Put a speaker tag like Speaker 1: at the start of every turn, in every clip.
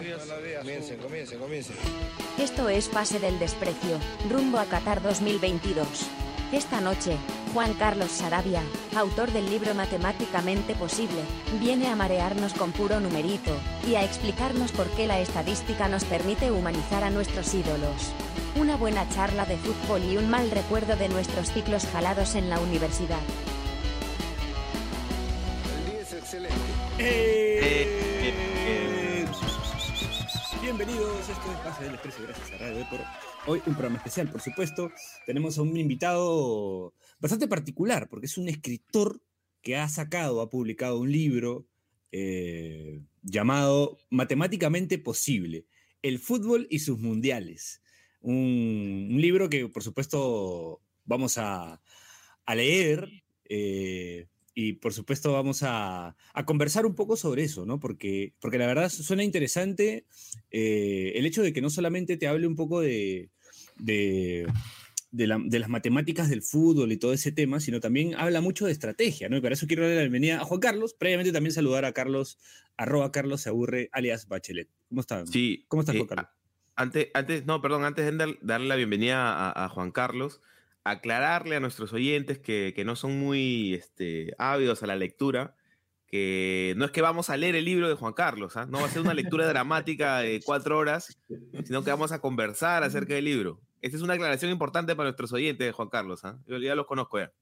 Speaker 1: Comiencen, comiencen, comiencen.
Speaker 2: Esto es Pase del Desprecio, rumbo a Qatar 2022. Esta noche, Juan Carlos Sarabia, autor del libro Matemáticamente Posible, viene a marearnos con puro numerito, y a explicarnos por qué la estadística nos permite humanizar a nuestros ídolos. Una buena charla de fútbol y un mal recuerdo de nuestros ciclos jalados en la universidad.
Speaker 1: El día es excelente.
Speaker 3: Eh, esto es del Expreso, gracias a Radio Depor. Hoy un programa especial, por supuesto. Tenemos a un invitado bastante particular, porque es un escritor que ha sacado, ha publicado un libro eh, llamado Matemáticamente Posible, el fútbol y sus mundiales. Un, un libro que, por supuesto, vamos a, a leer. eh, y por supuesto vamos a, a conversar un poco sobre eso, ¿no? Porque, porque la verdad suena interesante eh, el hecho de que no solamente te hable un poco de, de, de la- de las matemáticas del fútbol y todo ese tema, sino también habla mucho de estrategia, ¿no? Y para eso quiero darle la bienvenida a Juan Carlos, previamente también saludar a Carlos, arroba Carlos se aburre, alias Bachelet. ¿Cómo están?
Speaker 4: Sí.
Speaker 3: ¿Cómo estás,
Speaker 4: eh,
Speaker 3: Juan Carlos?
Speaker 4: a- Antes, antes, no, perdón, antes de dar- darle la bienvenida a, a Juan Carlos, aclararle a nuestros oyentes que, que no son muy este, ávidos a la lectura, que no es que vamos a leer el libro de Juan Carlos, ¿ah? no va a ser una lectura dramática de cuatro horas, sino que vamos a conversar acerca del libro. Esta es una aclaración importante para nuestros oyentes, Juan Carlos. ¿ah? Yo ya los conozco ya.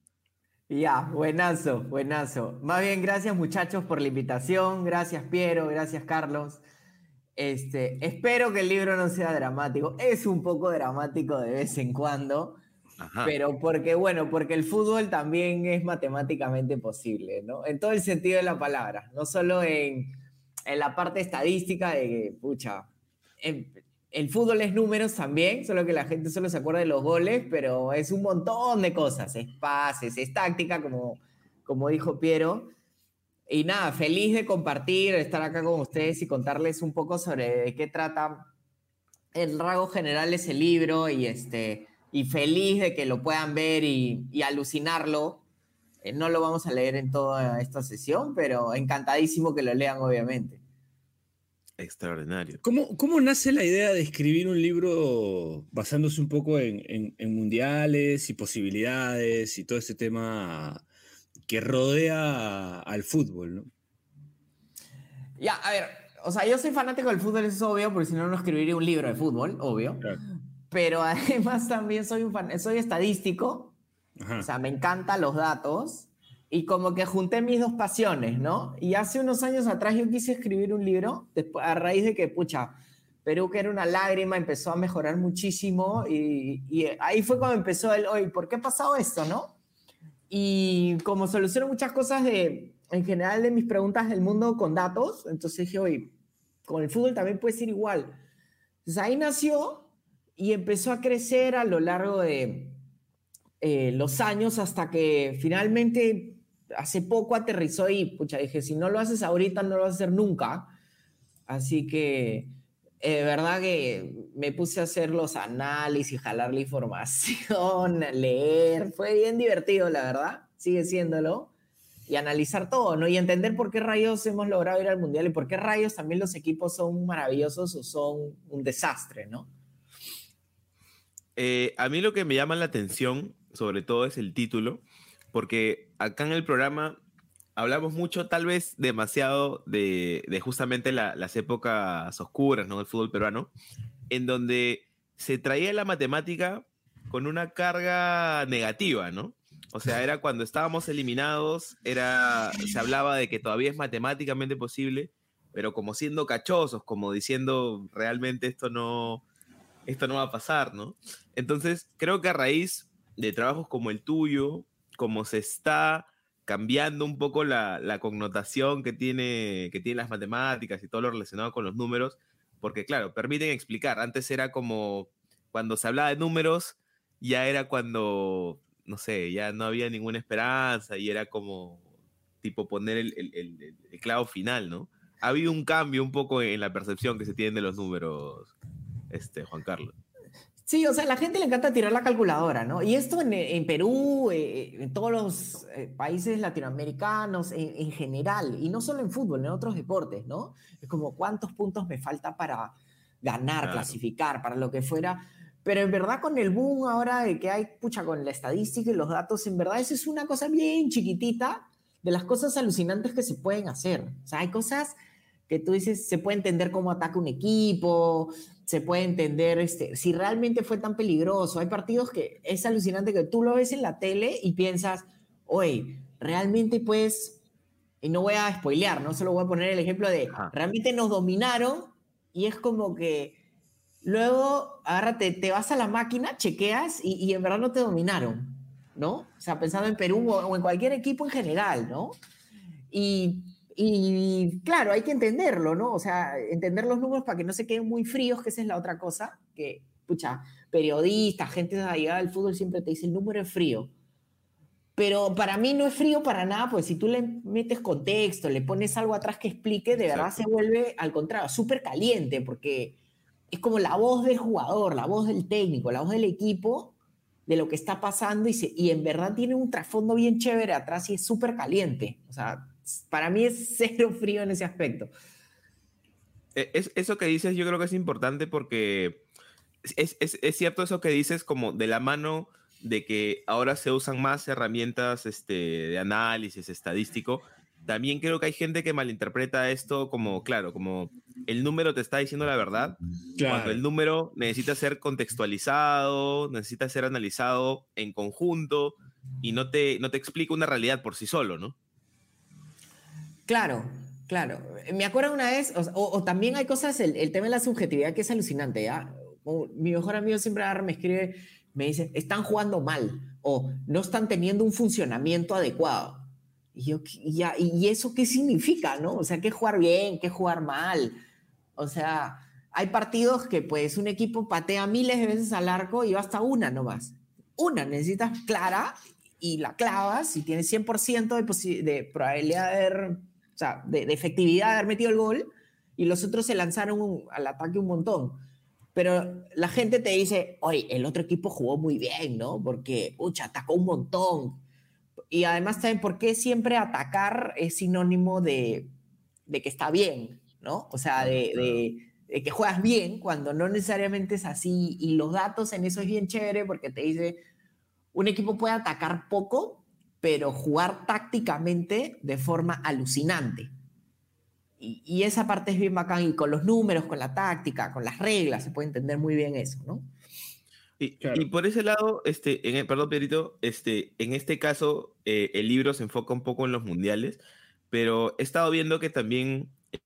Speaker 5: Ya, buenazo, buenazo. Más bien, gracias muchachos por la invitación. Gracias Piero, gracias Carlos. Este, espero que el libro no sea dramático. Es un poco dramático de vez en cuando,
Speaker 4: Ajá.
Speaker 5: pero porque, bueno, porque el fútbol también es matemáticamente posible, ¿no? En todo el sentido de la palabra, no solo en, en la parte estadística de pucha, en- el fútbol es números también, solo que la gente solo se acuerda de los goles, pero es un montón de cosas, es pases, es táctica, como, como dijo Piero. Y nada, feliz de compartir, estar acá con ustedes y contarles un poco sobre de qué trata el rasgo general ese libro y, este, y feliz de que lo puedan ver y, y alucinarlo. Eh, no lo vamos a leer en toda esta sesión, pero encantadísimo que lo lean, obviamente.
Speaker 4: Extraordinario.
Speaker 3: ¿Cómo, ¿Cómo nace la idea de escribir un libro basándose un poco en, en- en mundiales y posibilidades y todo ese tema que rodea al fútbol, ¿no?
Speaker 5: Ya, a ver, o sea, yo soy fanático del fútbol, eso es obvio, porque si no, no escribiría un libro de fútbol, obvio.
Speaker 3: Claro.
Speaker 5: Pero además también soy un fan, soy estadístico,
Speaker 3: Ajá.
Speaker 5: o sea, me encantan los datos y como que junté mis dos pasiones, ¿no? Y hace unos años atrás yo quise escribir un libro, después, a raíz de que, pucha, Perú, que era una lágrima, empezó a mejorar muchísimo y, y ahí fue cuando empezó el, oye, ¿por qué ha pasado esto, no? Y como soluciono muchas cosas de, en general, de mis preguntas del mundo con datos, entonces dije, oye, con el fútbol también puede ser igual. Entonces ahí nació y empezó a crecer a lo largo de eh, los años hasta que finalmente hace poco aterrizó y, pucha, dije, si no lo haces ahorita, no lo vas a hacer nunca. Así que, eh, de verdad que me puse a hacer los análisis, jalar la información, leer. Fue bien divertido, la verdad. Sigue siéndolo. Y analizar todo, ¿no? Y entender por qué rayos hemos logrado ir al Mundial y por qué rayos también los equipos son maravillosos o son un desastre, ¿no?
Speaker 4: Eh, a mí lo que me llama la atención, sobre todo, es el título, porque acá en el programa hablamos mucho, tal vez demasiado, de, justamente la- las épocas oscuras ¿no? del fútbol peruano, en donde se traía la matemática con una carga negativa, ¿no? O sea, era cuando estábamos eliminados, era, se hablaba de que todavía es matemáticamente posible, pero como siendo cachosos, como diciendo realmente esto no, esto no va a pasar, ¿no? Entonces, creo que a raíz de trabajos como el tuyo, como se está cambiando un poco la, connotación que tiene, que tienen las matemáticas y todo lo relacionado con los números, porque claro, permiten explicar. Antes era como cuando se hablaba de números, ya era cuando, no sé, ya no había ninguna esperanza y era como tipo poner el- el clavo final, ¿no? Ha habido un cambio un poco en la percepción que se tiene de los números, este, Juan Carlos.
Speaker 5: Sí, o sea, a la gente le encanta tirar la calculadora, ¿no? Y esto en, en Perú, eh, en todos los eh, países latinoamericanos, en, en general, y no solo en fútbol, en otros deportes, ¿no? Es como cuántos puntos me falta para ganar,
Speaker 4: Claro.
Speaker 5: clasificar, para lo que fuera. Pero en verdad con el boom ahora de que hay, pucha, con la estadística y los datos, en verdad eso es una cosa bien chiquitita de las cosas alucinantes que se pueden hacer. O sea, hay cosas que tú dices, se puede entender cómo ataca un equipo, se puede entender este, si realmente fue tan peligroso. Hay partidos que es alucinante que tú lo ves en la tele y piensas, oye, realmente pues, y no voy a spoilear, no solo voy a poner el ejemplo de,
Speaker 4: Ajá.
Speaker 5: realmente nos dominaron y es como que luego, agárrate, te vas a la máquina, chequeas y, y en verdad no te dominaron, ¿no? O sea, pensando en Perú o, o en cualquier equipo en general, ¿no? Y, y claro, hay que entenderlo, ¿no? O sea, entender los números para que no se queden muy fríos, que esa es la otra cosa, que, pucha, periodistas, gente de allá del fútbol siempre te dice el número es frío. Pero para mí no es frío para nada, pues si tú le metes contexto, le pones algo atrás que explique, de verdad se vuelve al contrario, súper caliente, porque es como la voz del jugador, la voz del técnico, la voz del equipo, de lo que está pasando y, se- y en verdad tiene un trasfondo bien chévere atrás y es súper caliente. O sea, para mí es cero frío en ese aspecto.
Speaker 4: Eh, Es, eso que dices yo creo que es importante porque es, es- es cierto eso que dices como de la mano de que ahora se usan más herramientas este, de análisis estadístico. También creo que hay gente que malinterpreta esto como, claro, como el número te está diciendo la verdad, cuando el número necesita ser contextualizado, necesita ser analizado en conjunto y no te, no te explica una realidad por sí solo, ¿no?
Speaker 5: Claro, claro. Me acuerdo una vez, o, también hay cosas, el, tema de la subjetividad que es alucinante, ¿ya? O mi mejor amigo siempre me escribe, me dice, están jugando mal o no están teniendo un funcionamiento adecuado. Y yo, "¿Qué- y ya, ¿y eso qué significa, no? O sea, ¿qué jugar bien, qué jugar mal? O sea, hay partidos que pues un equipo patea miles de veces al arco y basta una nomás. Una, necesitas clara y la clavas y tienes 100% de, de probabilidad de haber, o sea, de, de efectividad de haber metido el gol y los otros se lanzaron un- al ataque un montón. Pero la gente te dice, oye, el otro equipo jugó muy bien, ¿no? Porque, ucha, atacó un montón. Y además, ¿saben por qué siempre atacar es sinónimo de, de que está bien, ¿no? O sea, de, de- de que juegas bien cuando no necesariamente es así. Y los datos en eso es bien chévere porque te dice, un equipo puede atacar poco, pero jugar tácticamente de forma alucinante. Y, y esa parte es bien bacán. Y con los números, con la táctica, con las reglas, se puede entender muy bien eso, ¿no?
Speaker 4: Y,
Speaker 3: Claro.
Speaker 4: y por ese lado, este, en el- perdón, Pedrito, este, en este caso, eh, el libro se enfoca un poco en los mundiales, pero he estado viendo que también eh,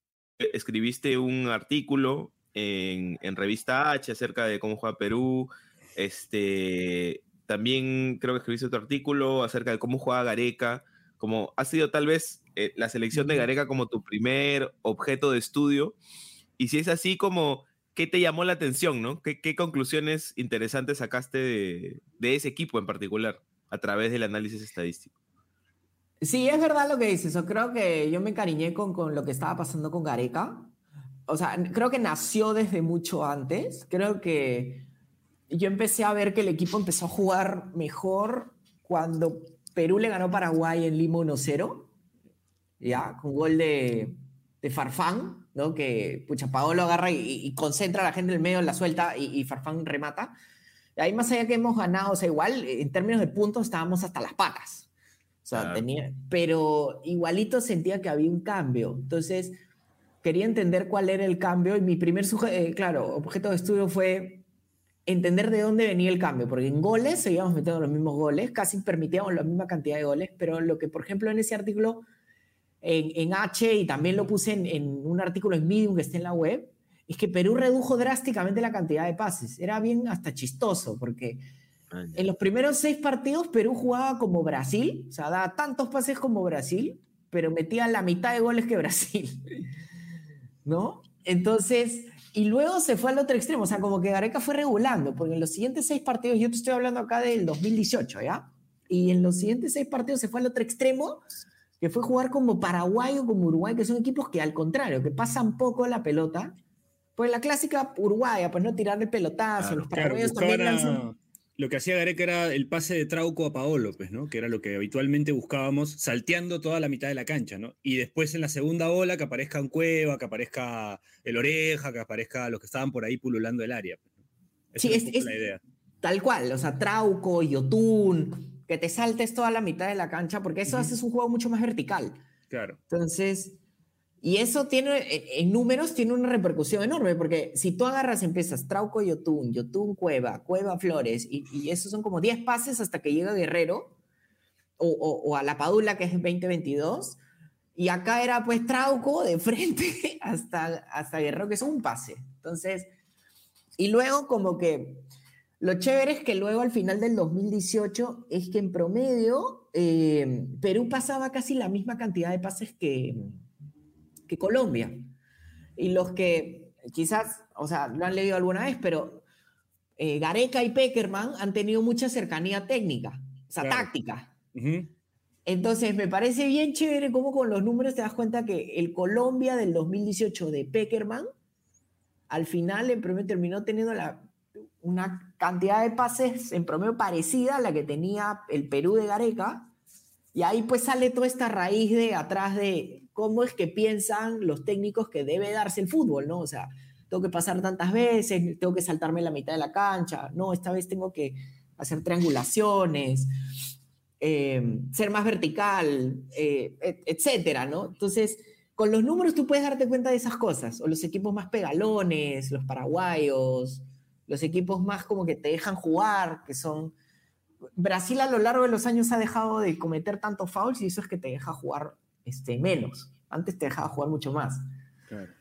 Speaker 4: escribiste un artículo en, en Revista H acerca de cómo juega Perú. Este, también creo que escribiste otro artículo acerca de cómo juega Gareca. Como ha sido tal vez eh, la selección de Gareca como tu primer objeto de estudio. Y si es así, como ¿qué te llamó la atención, no? ¿Qué, qué conclusiones interesantes sacaste de, de ese equipo en particular a través del análisis estadístico?
Speaker 5: Sí, es verdad lo que dices. Yo creo que yo me encariñé con, con lo que estaba pasando con Gareca. O sea, creo que nació desde mucho antes. Creo que yo empecé a ver que el equipo empezó a jugar mejor cuando Perú le ganó a Paraguay en Lima 1-0. Ya, con gol de, de Farfán, ¿no? Que, pucha, Paolo agarra y, y concentra a la gente en el medio, la suelta y, y Farfán remata. Y ahí más allá que hemos ganado, o sea, igual en términos de puntos estábamos hasta las patas. O sea,
Speaker 4: Claro.
Speaker 5: tenía, pero igualito sentía que había un cambio. Entonces, quería entender cuál era el cambio y mi primer, eh, claro, objeto de estudio fue entender de dónde venía el cambio, porque en goles seguíamos metiendo los mismos goles, casi permitíamos la misma cantidad de goles, pero lo que, por ejemplo, en ese artículo, en, en H, y también lo puse en, en un artículo en Medium que está en la web, es que Perú redujo drásticamente la cantidad de pases. Era bien hasta chistoso, porque en los primeros seis partidos Perú jugaba como Brasil, o sea, daba tantos pases como Brasil, pero metía la mitad de goles que Brasil. ¿No? Entonces, y luego se fue al otro extremo, o sea, como que Gareca fue regulando, porque en los siguientes seis partidos, yo te estoy hablando acá del 2018, ¿ya? Y en los siguientes seis partidos se fue al otro extremo, que fue jugar como Paraguay o como Uruguay, que son equipos que al contrario, que pasan poco la pelota. Pues la clásica uruguaya, pues no tirarle pelotazo,
Speaker 3: Claro,
Speaker 5: los
Speaker 3: claro,
Speaker 5: paraguayos
Speaker 3: buscaban
Speaker 5: también lanzan.
Speaker 3: Lo que hacía Gareca era el pase de Trauco a Paolo, pues, ¿no? Que era lo que habitualmente buscábamos, salteando toda la mitad de la cancha, ¿no? Y después en la segunda ola que aparezca un Cueva, que aparezca el Oreja, que aparezca los que estaban por ahí pululando el área. pues, ¿no? Esa
Speaker 5: Sí, es-
Speaker 3: la idea.
Speaker 5: Tal cual, o sea, Trauco, Yotun, que te saltes toda la mitad de la cancha, porque eso
Speaker 3: Ujú.
Speaker 5: haces un juego mucho más vertical.
Speaker 3: Claro.
Speaker 5: Entonces, y eso tiene, en, en números tiene una repercusión enorme, porque si tú agarras, empiezas Trauco, Yotun, Yotun, Cueva, Cueva, Flores, y, y esos son como 10 pases hasta que llega Guerrero, o a la Padula, que es 2022, y acá era pues Trauco de frente hasta, hasta Guerrero, que es un pase. Entonces, y luego como que lo chévere es que luego al final del 2018 es que en promedio eh, Perú pasaba casi la misma cantidad de pases que, que Colombia. Y los que quizás, o sea, lo han leído alguna vez, pero eh, Gareca y Peckerman han tenido mucha cercanía técnica, o sea,
Speaker 3: Claro.
Speaker 5: táctica. Entonces, me parece bien chévere cómo con los números te das cuenta que el Colombia del 2018 de Peckerman, al final en promedio terminó teniendo la, una cantidad de pases en promedio parecida a la que tenía el Perú de Gareca. Y ahí pues sale toda esta raíz de atrás de cómo es que piensan los técnicos que debe darse el fútbol, ¿no? O sea, tengo que pasar tantas veces, tengo que saltarme la mitad de la cancha, no, esta vez tengo que hacer triangulaciones, eh, ser más vertical, eh, et- etcétera, ¿no? Entonces, con los números tú puedes darte cuenta de esas cosas, o los equipos más pegalones, los paraguayos, los equipos más como que te dejan jugar, que son... Brasil a lo largo de los años ha dejado de cometer tantos fouls y eso es que te deja jugar este, menos. Antes te dejaba jugar mucho más.
Speaker 3: Claro.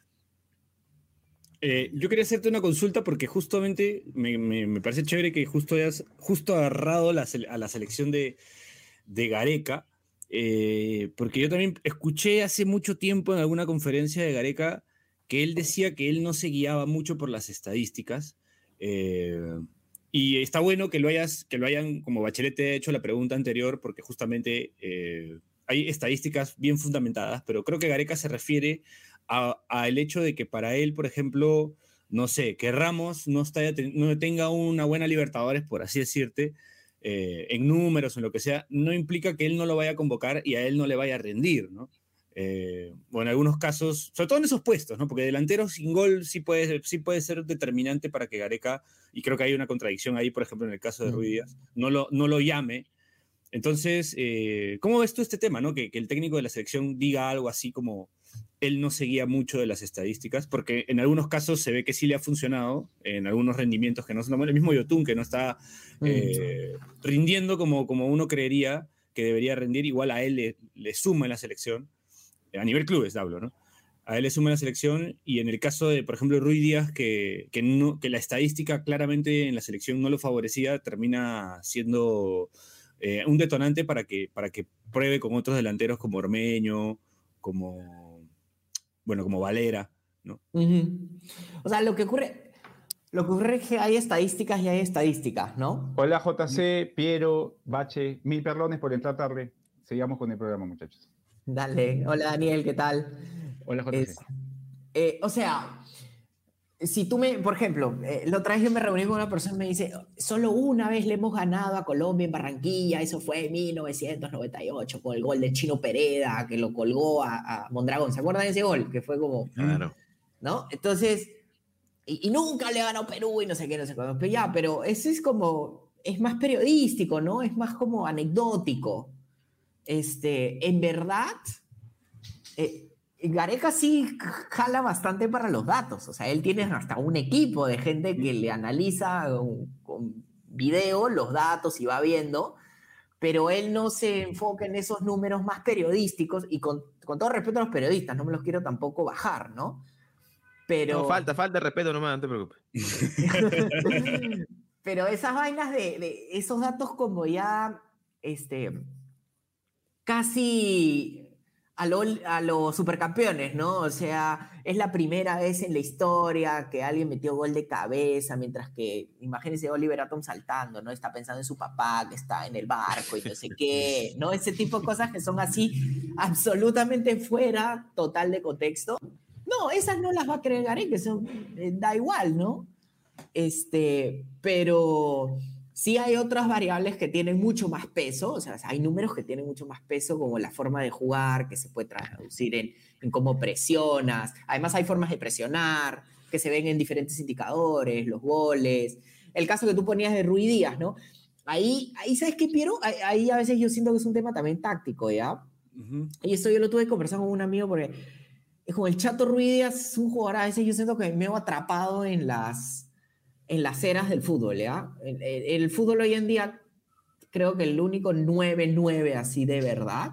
Speaker 3: Eh, yo quería hacerte una consulta porque justamente me, me- me parece chévere que justo hayas justo agarrado la a la selección de, de Gareca, eh, porque yo también escuché hace mucho tiempo en alguna conferencia de Gareca que él decía que él no se guiaba mucho por las estadísticas. eh, y está bueno que lo, hayas, que lo hayan, como Bachelet te ha hecho la pregunta anterior, porque justamente hay estadísticas bien fundamentadas, pero creo que Gareca se refiere a- al hecho de que para él, por ejemplo, no sé, que Ramos no, está, no tenga una buena Libertadores, por así decirte, eh, en números en lo que sea, no implica que él no lo vaya a convocar y a él no le vaya a rendir, ¿no? Eh, o en algunos casos, sobre todo en esos puestos, ¿no? Porque delantero sin gol sí puede, sí puede ser determinante para que Gareca, y creo que hay una contradicción ahí, por ejemplo, en el caso de. Ruiz Díaz, no lo, no lo llame. Entonces, eh, ¿cómo ves tú este tema, no? Que, que el técnico de la selección diga algo así como él no seguía mucho de las estadísticas, porque en algunos casos se ve que sí le ha funcionado, en algunos rendimientos que no son el mismo Yotun, que no está eh, rindiendo como, como uno creería que debería rendir, igual a él le, le suma en la selección, a nivel clubes hablo, ¿no? A él le suma en la selección y en el caso de, por ejemplo, Rui Díaz, que, que, no, que la estadística claramente en la selección no lo favorecía, termina siendo eh, un detonante para que, para que pruebe con otros delanteros como Ormeño, como, bueno, como Valera, ¿no?
Speaker 5: O sea, lo que ocurre, lo que ocurre es que hay estadísticas y hay estadísticas, ¿no?
Speaker 6: Hola JC, Piero, Bache, mil perdones por entrar tarde. Sigamos con el programa, muchachos.
Speaker 5: Dale, hola Daniel, ¿qué tal?
Speaker 6: Hola JC.
Speaker 5: Es- eh, o sea, si tú me, por ejemplo, eh, la otra vez yo me reuní con una persona y me dice, solo una vez le hemos ganado a Colombia en Barranquilla, eso fue en 1998, con el gol de Chino Pereda, que lo colgó a, a Mondragón. ¿Se acuerdan de ese gol? Que fue como,
Speaker 4: Claro.
Speaker 5: ¿no? Entonces, y, y nunca le ganó Perú y no sé qué, no sé cuándo. Pero ya, pero eso es como, es más periodístico, ¿no? Es más como anecdótico. Este, en verdad, eh, Gareca sí jala bastante para los datos. O sea, él tiene hasta un equipo de gente que le analiza con, video los datos y va viendo, pero él no se enfoca en esos números más periodísticos y con, con todo respeto a los periodistas, no me los quiero tampoco bajar, ¿no? Pero...
Speaker 4: No, falta, falta de respeto nomás, no te preocupes.
Speaker 5: Pero esas vainas de, de esos datos como ya, este, casi a, lo- a los supercampeones, ¿no? O sea, es la primera vez en la historia que alguien metió gol de cabeza, mientras que, imagínense Oliver Atom saltando, ¿no? Está pensando en su papá que está en el barco y no sé qué, ¿no? Ese tipo de cosas que son así absolutamente fuera total de contexto. No, esas no las va a creer Gareca, son, eh, da igual, ¿no? Este, pero sí hay otras variables que tienen mucho más peso, o sea, hay números que tienen mucho más peso, como la forma de jugar, que se puede traducir en, en cómo presionas. Además, hay formas de presionar que se ven en diferentes indicadores, los goles. El caso que tú ponías de Rui Díaz, ¿no? Ahí, ahí ¿sabes qué, Piero? Ahí, ahí a veces yo siento que es un tema también táctico, ¿ya?
Speaker 3: Ujú.
Speaker 5: Y esto yo lo tuve que conversar con un amigo porque es como el Chato Ruiz Díaz es un jugador a veces yo siento que me veo atrapado en las, en las eras del fútbol, ¿ya? El, el- el fútbol hoy en día, creo que el único 9-9 así de verdad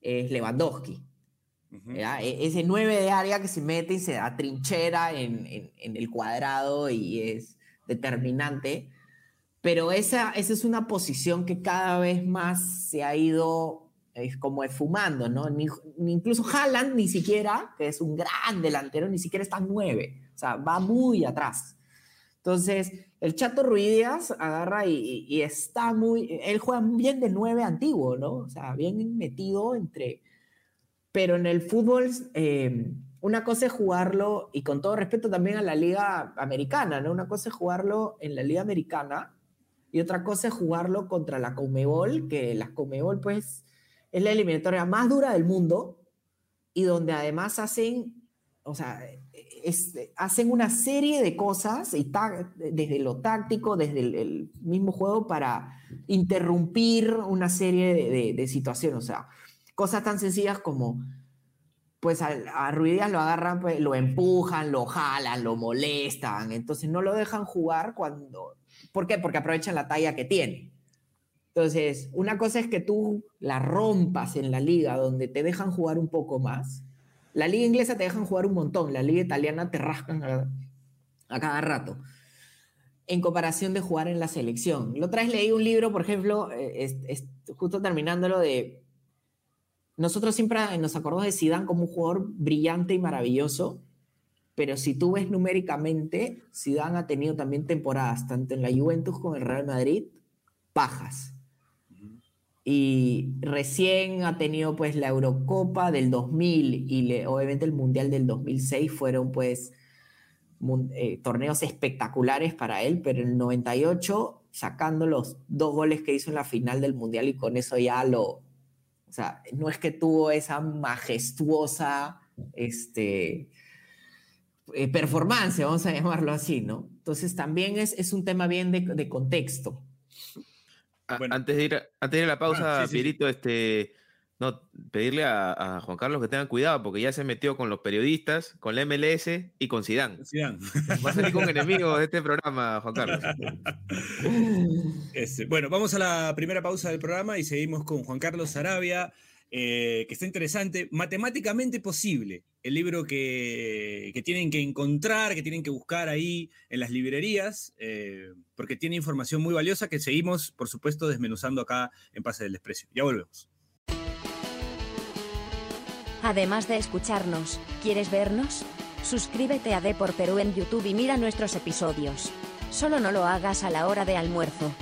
Speaker 5: es Lewandowski. ¿ya? E- Ese 9 de área que se mete y se atrinchera en, en, en el cuadrado y es determinante. Pero esa, esa es una posición que cada vez más se ha ido es como esfumando, ¿no? Ni, ni incluso Haaland ni siquiera, que es un gran delantero, ni siquiera está 9. O sea, va muy atrás. Entonces, el Chato Ruidías agarra y, y- está muy. Él juega bien de 9 antiguo, ¿no? O sea, bien metido entre pero en el fútbol, eh, una cosa es jugarlo, y con todo respeto también a la liga americana, ¿no? Una cosa es jugarlo en la liga americana y otra cosa es jugarlo contra la Comebol, que la Comebol pues es la eliminatoria más dura del mundo y donde además hacen, o sea, hacen una serie de cosas, y desde lo táctico, desde el, mismo juego, para interrumpir una serie de, situaciones. O sea, cosas tan sencillas como, pues a, a Ruiz Díaz lo agarran, pues, lo empujan, lo jalan, lo molestan, entonces no lo dejan jugar cuando... ¿Por qué? Porque aprovechan la talla que tiene. Entonces, una cosa es que tú la rompas en la liga donde te dejan jugar un poco más. La liga inglesa te dejan jugar un montón, la liga italiana te rascan a, cada rato. En comparación de jugar en la selección. La otra vez leí un libro, por ejemplo, eh, justo terminándolo de... Nosotros siempre nos acordamos de Zidane como un jugador brillante y maravilloso, pero si tú ves numéricamente, Zidane ha tenido también temporadas, tanto en la Juventus como en el Real Madrid, bajas. Y recién ha tenido pues la Eurocopa del 2000 y le- obviamente el Mundial del 2006 fueron pues eh, torneos espectaculares para él, pero en el 98 sacando los dos goles que hizo en la final del Mundial y con eso ya lo, o sea, no es que tuvo esa majestuosa este, eh, performance, vamos a llamarlo así, ¿no? Entonces también es, es un tema bien de, de contexto.
Speaker 4: A-
Speaker 3: Bueno.
Speaker 4: Antes, de ir a, antes de ir a la pausa,
Speaker 3: Ah, sí, sí, sí.
Speaker 4: Pierito, este, no, pedirle a, a Juan Carlos que tengan cuidado porque ya se metió con los periodistas, con la MLS y con. Zidane. Va a salir con enemigos de este programa, Juan Carlos.
Speaker 3: Este, bueno, vamos a la primera pausa del programa y seguimos con Juan Carlos Sarabia, eh, que está interesante. Matemáticamente posible, el libro que, que tienen que encontrar, que tienen que buscar ahí en las librerías, eh, porque tiene información muy valiosa que seguimos, por supuesto, desmenuzando acá en Pase del Desprecio. Ya volvemos.
Speaker 2: Además de escucharnos, ¿quieres vernos? Suscríbete a D por Perú en YouTube y mira nuestros episodios. Solo no lo hagas a la hora de almuerzo.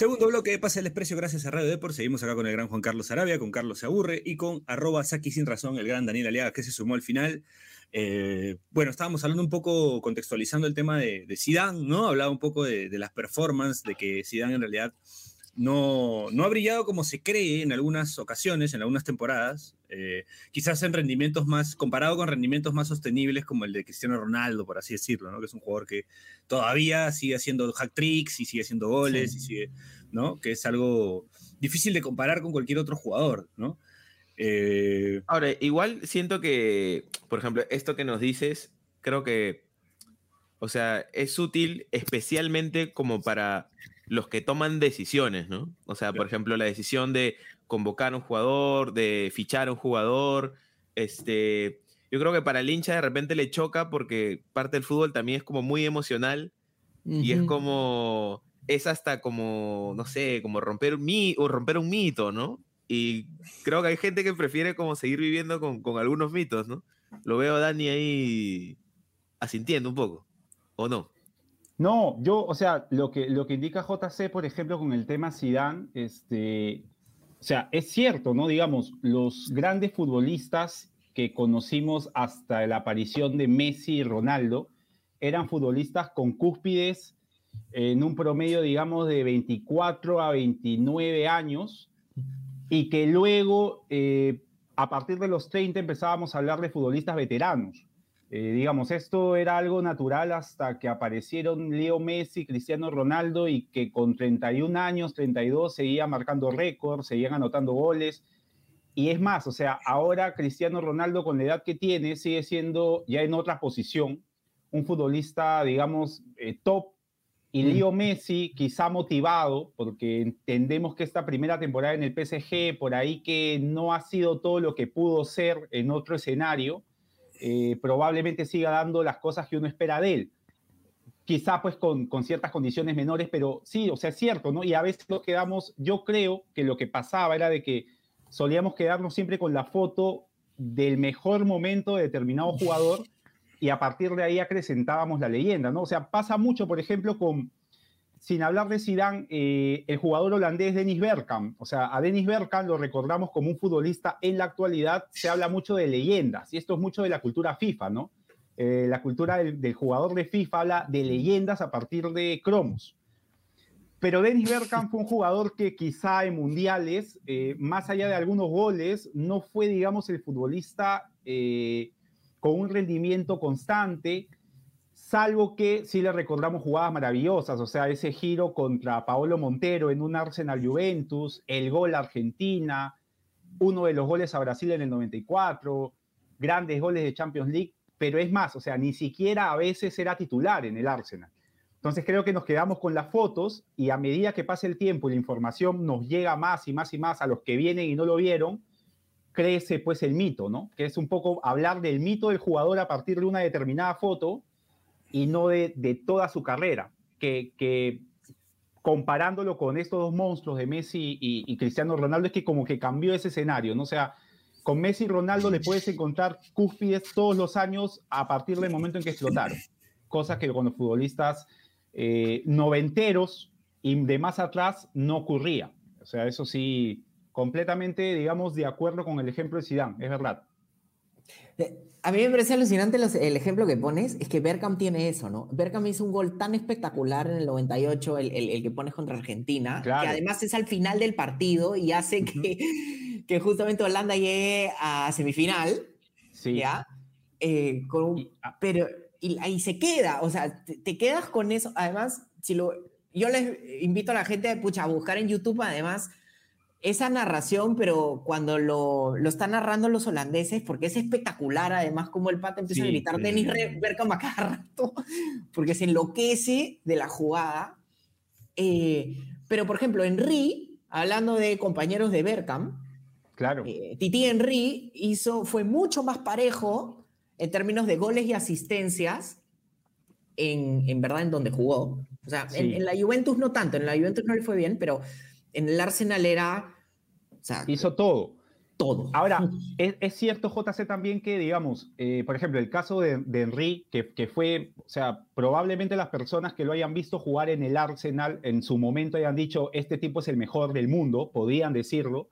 Speaker 3: Segundo bloque de Pase del Desprecio, gracias a Radio Depor. Seguimos acá con el gran Juan Carlos Sarabia, con Carlos Se Aburre y con arroba Saki Sin Razón, el gran Daniel Aliaga, que se sumó al final. Eh, bueno, estábamos hablando un poco, contextualizando el tema de, de Zidane, ¿no? Hablaba un poco de, de las performances, de que Zidane en realidad no, no ha brillado como se cree en algunas ocasiones, en algunas temporadas. eh, quizás en rendimientos más, comparado con rendimientos más sostenibles como el de Cristiano Ronaldo, por así decirlo, ¿no? Que es un jugador que todavía sigue haciendo hack tricks y sigue haciendo goles
Speaker 5: Sí.
Speaker 3: y sigue, ¿no? Que es algo difícil de comparar con cualquier otro jugador, ¿no? Eh,
Speaker 4: Ahora, igual siento que, por ejemplo, esto que nos dices, creo que, o sea, es útil especialmente como para los que toman decisiones, ¿no? O sea, por ejemplo, la decisión de convocar a un jugador, de fichar a un jugador, este, yo creo que para el hincha de repente le choca porque parte del fútbol también es como muy emocional y es como es hasta como no sé como romper un mi o romper un mito no y creo que hay gente que prefiere como seguir viviendo con, con algunos mitos no lo veo a Dani ahí asintiendo un poco ¿O no?
Speaker 6: No, yo, o sea, lo que, lo que indica JC, por ejemplo, con el tema Zidane, este, o sea, es cierto, ¿no? Digamos, los grandes futbolistas que conocimos hasta la aparición de Messi y Ronaldo eran futbolistas con cúspides en un promedio, digamos, de 24 a 29 años y que luego, eh, a partir de los 30, empezábamos a hablar de futbolistas veteranos. Eh, digamos, esto era algo natural hasta que aparecieron Leo Messi, Cristiano Ronaldo y que con 31 años, 32, seguía marcando récords, seguían anotando goles. Y es más, o sea, ahora Cristiano Ronaldo con la edad que tiene sigue siendo ya en otra posición, un futbolista, digamos, eh, top. Y Leo Messi, quizá motivado, porque entendemos que esta primera temporada en el PSG, por ahí que no ha sido todo lo que pudo ser en otro escenario, eh, probablemente siga dando las cosas que uno espera de él. Quizá pues con, con, ciertas condiciones menores, pero sí, o sea, es cierto, ¿no? Y a veces nos quedamos, yo creo que lo que pasaba era de que solíamos quedarnos siempre con la foto del mejor momento de determinado jugador y a partir de ahí acrecentábamos la leyenda, ¿no? O sea, pasa mucho, por ejemplo, con, sin hablar de Zidane, eh, el jugador holandés Dennis Bergkamp. O sea, a Dennis Bergkamp lo recordamos como un futbolista en la actualidad. Se habla mucho de leyendas y esto es mucho de la cultura FIFA, ¿no? Eh, la cultura del, jugador de FIFA habla de leyendas a partir de cromos. Pero Dennis Bergkamp fue un jugador que quizá en mundiales, eh, más allá de algunos goles, no fue, digamos, el futbolista con un rendimiento constante salvo que sí le recordamos jugadas maravillosas, o sea, ese giro contra Paolo Montero en un Arsenal Juventus, el gol a Argentina, uno de los goles a Brasil en el 94, grandes goles de Champions League, pero es más, o sea, ni siquiera a veces era titular en el Arsenal. Entonces creo que nos quedamos con las fotos y a medida que pasa el tiempo y la información nos llega más y más y más a los que vienen y no lo vieron, crece pues el mito, ¿no? Que es un poco hablar del mito del jugador a partir de una determinada foto y no de, de toda su carrera, que, comparándolo con estos dos monstruos de Messi y, Cristiano Ronaldo, es que como que cambió ese escenario, ¿no? O sea, con Messi y Ronaldo le puedes encontrar cúspides todos los años a partir del momento en que explotaron, cosas que con los futbolistas eh, noventeros y de más atrás no ocurría. O sea, eso sí, completamente, digamos, de acuerdo con el ejemplo de Zidane, es verdad.
Speaker 5: A mí me parece alucinante los, el ejemplo que pones, es que Bergkamp tiene eso, ¿no? Bergkamp hizo un gol tan espectacular en el 98, el, el, el que pones contra Argentina, claro. que además es al final del partido y hace que, que justamente Holanda llegue a semifinal,
Speaker 6: sí.
Speaker 5: ¿ya? Eh, con un, ah. pero, y ahí se queda, o sea, te, te, quedas con eso, además, si lo, yo les invito a la gente pucha, a buscar en YouTube, además, esa narración, pero cuando lo, lo, están narrando los holandeses, porque es espectacular, además, como el pata empieza sí, a gritar sí. Dennis Bergkamp a cada rato, porque se enloquece de la jugada. Eh, pero, por ejemplo, Henry, hablando de compañeros de Bergkamp,
Speaker 6: claro.
Speaker 5: Eh, Titi Henry hizo, fue mucho más parejo en términos de goles y asistencias, en, en verdad, en donde jugó. O sea, sí. en, en la Juventus no tanto, en la Juventus no le fue bien, pero en el Arsenal era...
Speaker 6: O sea, Hizo todo.
Speaker 5: Todo.
Speaker 6: Ahora, es, es, cierto, JC, también que, digamos, eh, por ejemplo, el caso de, de Henry, que, que, fue, o sea, probablemente las personas que lo hayan visto jugar en el Arsenal en su momento hayan dicho, este tipo es el mejor del mundo, podían decirlo,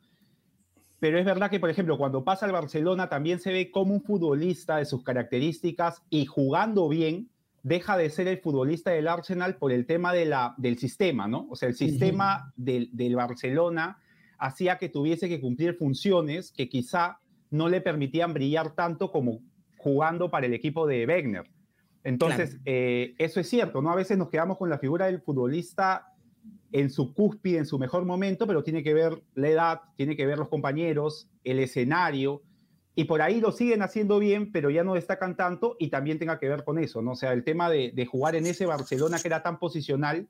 Speaker 6: pero es verdad que, por ejemplo, cuando pasa al Barcelona también se ve como un futbolista de sus características y jugando bien, deja de ser el futbolista del Arsenal por el tema de la, del sistema, ¿no? O sea, el sistema uh -huh. del, del, Barcelona hacía que tuviese que cumplir funciones que quizá no le permitían brillar tanto como jugando para el equipo de Wegner. Entonces, claro. eh, eso es cierto, ¿no? A veces nos quedamos con la figura del futbolista en su cúspide, en su mejor momento, pero tiene que ver la edad, tiene que ver los compañeros, el escenario, y por ahí lo siguen haciendo bien, pero ya no destacan tanto y también tenga que ver con eso, ¿no? O sea, el tema de, de jugar en ese Barcelona que era tan posicional,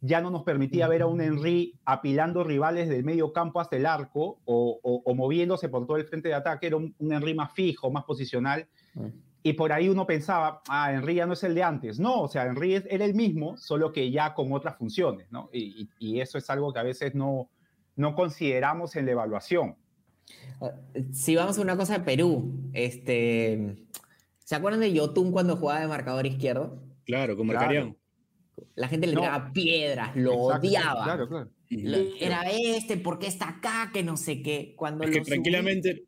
Speaker 6: ya no nos permitía ver a un Henry apilando rivales del medio campo hasta el arco o, o, o moviéndose por todo el frente de ataque, era un, un Henry más fijo, más posicional. Mm. Y por ahí uno pensaba, ah, Henry ya no es el de antes. No, o sea, Henry era el mismo, solo que ya con otras funciones, ¿no? Y, y, y eso es algo que a veces no, no consideramos en la evaluación.
Speaker 5: Si vamos a una cosa de Perú, este, ¿se acuerdan de Yotun cuando jugaba de marcador izquierdo?
Speaker 3: Claro, con
Speaker 6: Claro.
Speaker 3: Marcarián.
Speaker 5: La gente le
Speaker 6: No.
Speaker 5: tiraba piedras, lo
Speaker 6: Exacto,
Speaker 5: odiaba.
Speaker 6: Claro, claro.
Speaker 5: Lo- Era este, ¿por qué está acá? Que no sé qué. Cuando
Speaker 3: Es que
Speaker 5: subí-
Speaker 3: tranquilamente,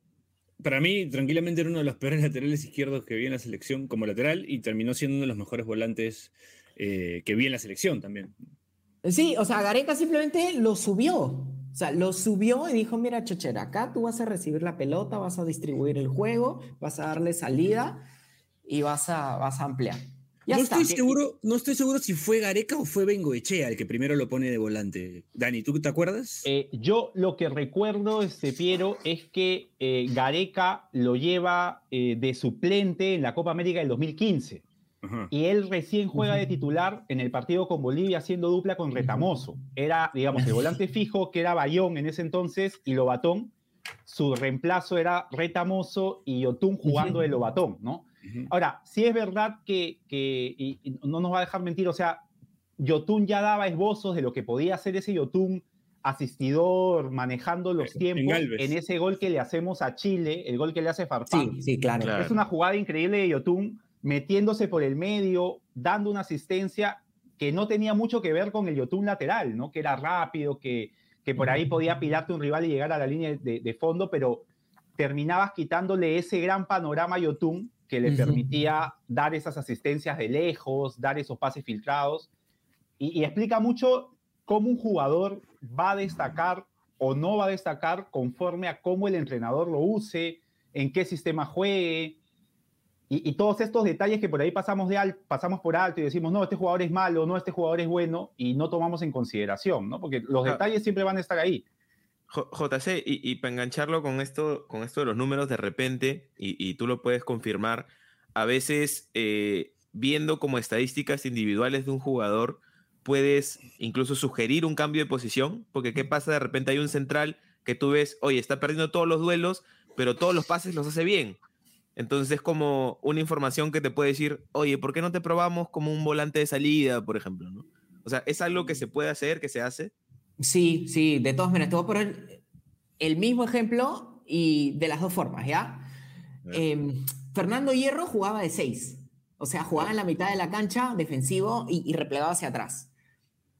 Speaker 3: para mí, tranquilamente era uno de los peores laterales izquierdos que vi en la selección como lateral y terminó siendo uno de los mejores volantes eh, que vi en la selección también.
Speaker 5: Sí, o sea, Gareca simplemente lo subió. O sea, lo subió y dijo, mira, chochera, acá tú vas a recibir la pelota, vas a distribuir el juego, vas a darle salida y vas a, vas a ampliar. Ya
Speaker 3: no,
Speaker 5: está.
Speaker 3: estoy seguro, no estoy seguro si fue Gareca o fue Bengoechea el que primero lo pone de volante. Dani, ¿tú te acuerdas?
Speaker 6: Eh, yo lo que recuerdo, este, Piero, es que eh, Gareca lo lleva eh, de suplente en la Copa América del 2015.
Speaker 3: Ajá.
Speaker 6: Y él recién juega de titular en el partido con Bolivia haciendo dupla con Retamoso. Era, digamos, el volante fijo que era Bayón en ese entonces y Lobatón. Su reemplazo era Retamoso y Yotun jugando de Lobatón, ¿no? Ahora, sí es verdad que, que- y, y no nos va a dejar mentir, o sea, Yotun ya daba esbozos de lo que podía hacer ese Yotun asistidor, manejando los
Speaker 3: En
Speaker 6: tiempos en ese gol que le hacemos a Chile, el gol que le hace Farfán.
Speaker 5: Sí, sí, claro.
Speaker 4: Claro.
Speaker 6: Es una jugada increíble de Yotun metiéndose por el medio, dando una asistencia que no tenía mucho que ver con el Yotun lateral, ¿no? Que era rápido, que, que por ahí podía pilarte un rival y llegar a la línea de, de fondo, pero terminabas quitándole ese gran panorama a Yotun que le permitía dar esas asistencias de lejos, dar esos pases filtrados. Y, y explica mucho cómo un jugador va a destacar o no va a destacar conforme a cómo el entrenador lo use, en qué sistema juegue. Y, y todos estos detalles que por ahí pasamos, de al- pasamos por alto y decimos, no, este jugador es malo, no, este jugador es bueno, y no tomamos en consideración, ¿no? Porque los
Speaker 4: Ah.
Speaker 6: detalles siempre van a estar ahí.
Speaker 4: JC, y, y para engancharlo con esto, con esto de los números de repente, y, y tú lo puedes confirmar, a veces eh, viendo como estadísticas individuales de un jugador, puedes incluso sugerir un cambio de posición, porque ¿qué pasa? De repente hay un central que tú ves, oye, está perdiendo todos los duelos, pero todos los pases los hace bien. Entonces es como una información que te puede decir, oye, ¿por qué no te probamos como un volante de salida, por ejemplo? ¿no? O sea, es algo que se puede hacer, que se hace.
Speaker 5: Sí, sí, de todas maneras, te voy a poner el mismo ejemplo y de las dos formas, ¿ya? Em, Fernando Hierro jugaba de seis, o sea, jugaba en la mitad de la cancha, defensivo y, y replegaba hacia atrás.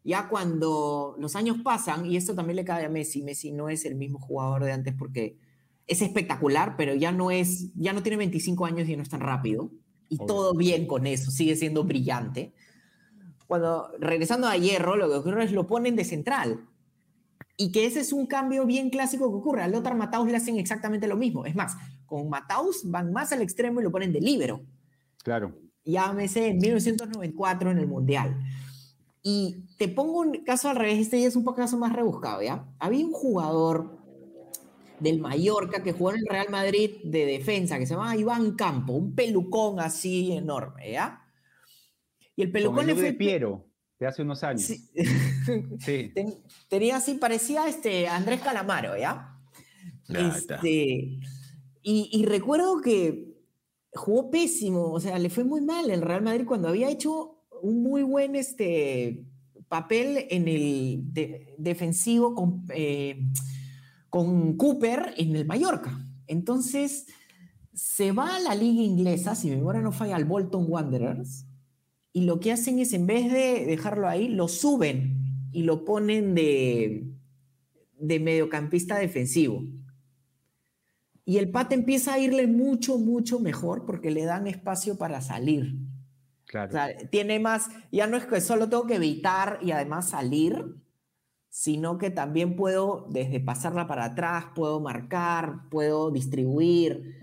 Speaker 5: Ya cuando los años pasan, y esto también le cabe a Messi, Messi no es el mismo jugador de antes porque es espectacular, pero ya no es, ya no tiene 25 años y no es tan rápido. Y
Speaker 6: Obvio.
Speaker 5: todo bien con eso, sigue siendo brillante. Cuando, regresando a Hierro, lo que ocurre es lo ponen de central. Y que ese es un cambio bien clásico que ocurre. A Lothar Matthaus le hacen exactamente lo mismo. Es más, con Matthaus van más al extremo y lo ponen de líbero.
Speaker 6: Claro.
Speaker 5: Llámese en 1994 en el Mundial. Y te pongo un caso al revés, este ya es un poco caso más rebuscado, ¿ya? Había un jugador del Mallorca que jugó en el Real Madrid de defensa que se llamaba Iván Campo, un pelucón así enorme, ¿ya? Y el pelucón
Speaker 6: el
Speaker 5: le fue...
Speaker 6: de Piero, de hace unos años.
Speaker 5: Sí.
Speaker 6: Sí.
Speaker 5: Ten- tenía así, parecía este Andrés Calamaro, ¿ya? Este, y, y recuerdo que jugó pésimo, o sea, le fue muy mal el Real Madrid cuando había hecho un muy buen este, papel en el de- defensivo con, eh, con Cooper en el Mallorca. Entonces, se va a la liga inglesa, si mi memoria no falla, al Bolton Wanderers, y lo que hacen es, en vez de dejarlo ahí, lo suben y lo ponen de, de mediocampista defensivo. Y el pata empieza a irle mucho, mucho mejor porque le dan espacio para salir.
Speaker 6: Claro.
Speaker 5: O sea, tiene más, ya no es que solo tengo que evitar y además salir, sino que también puedo desde pasarla para atrás, puedo marcar, puedo distribuir.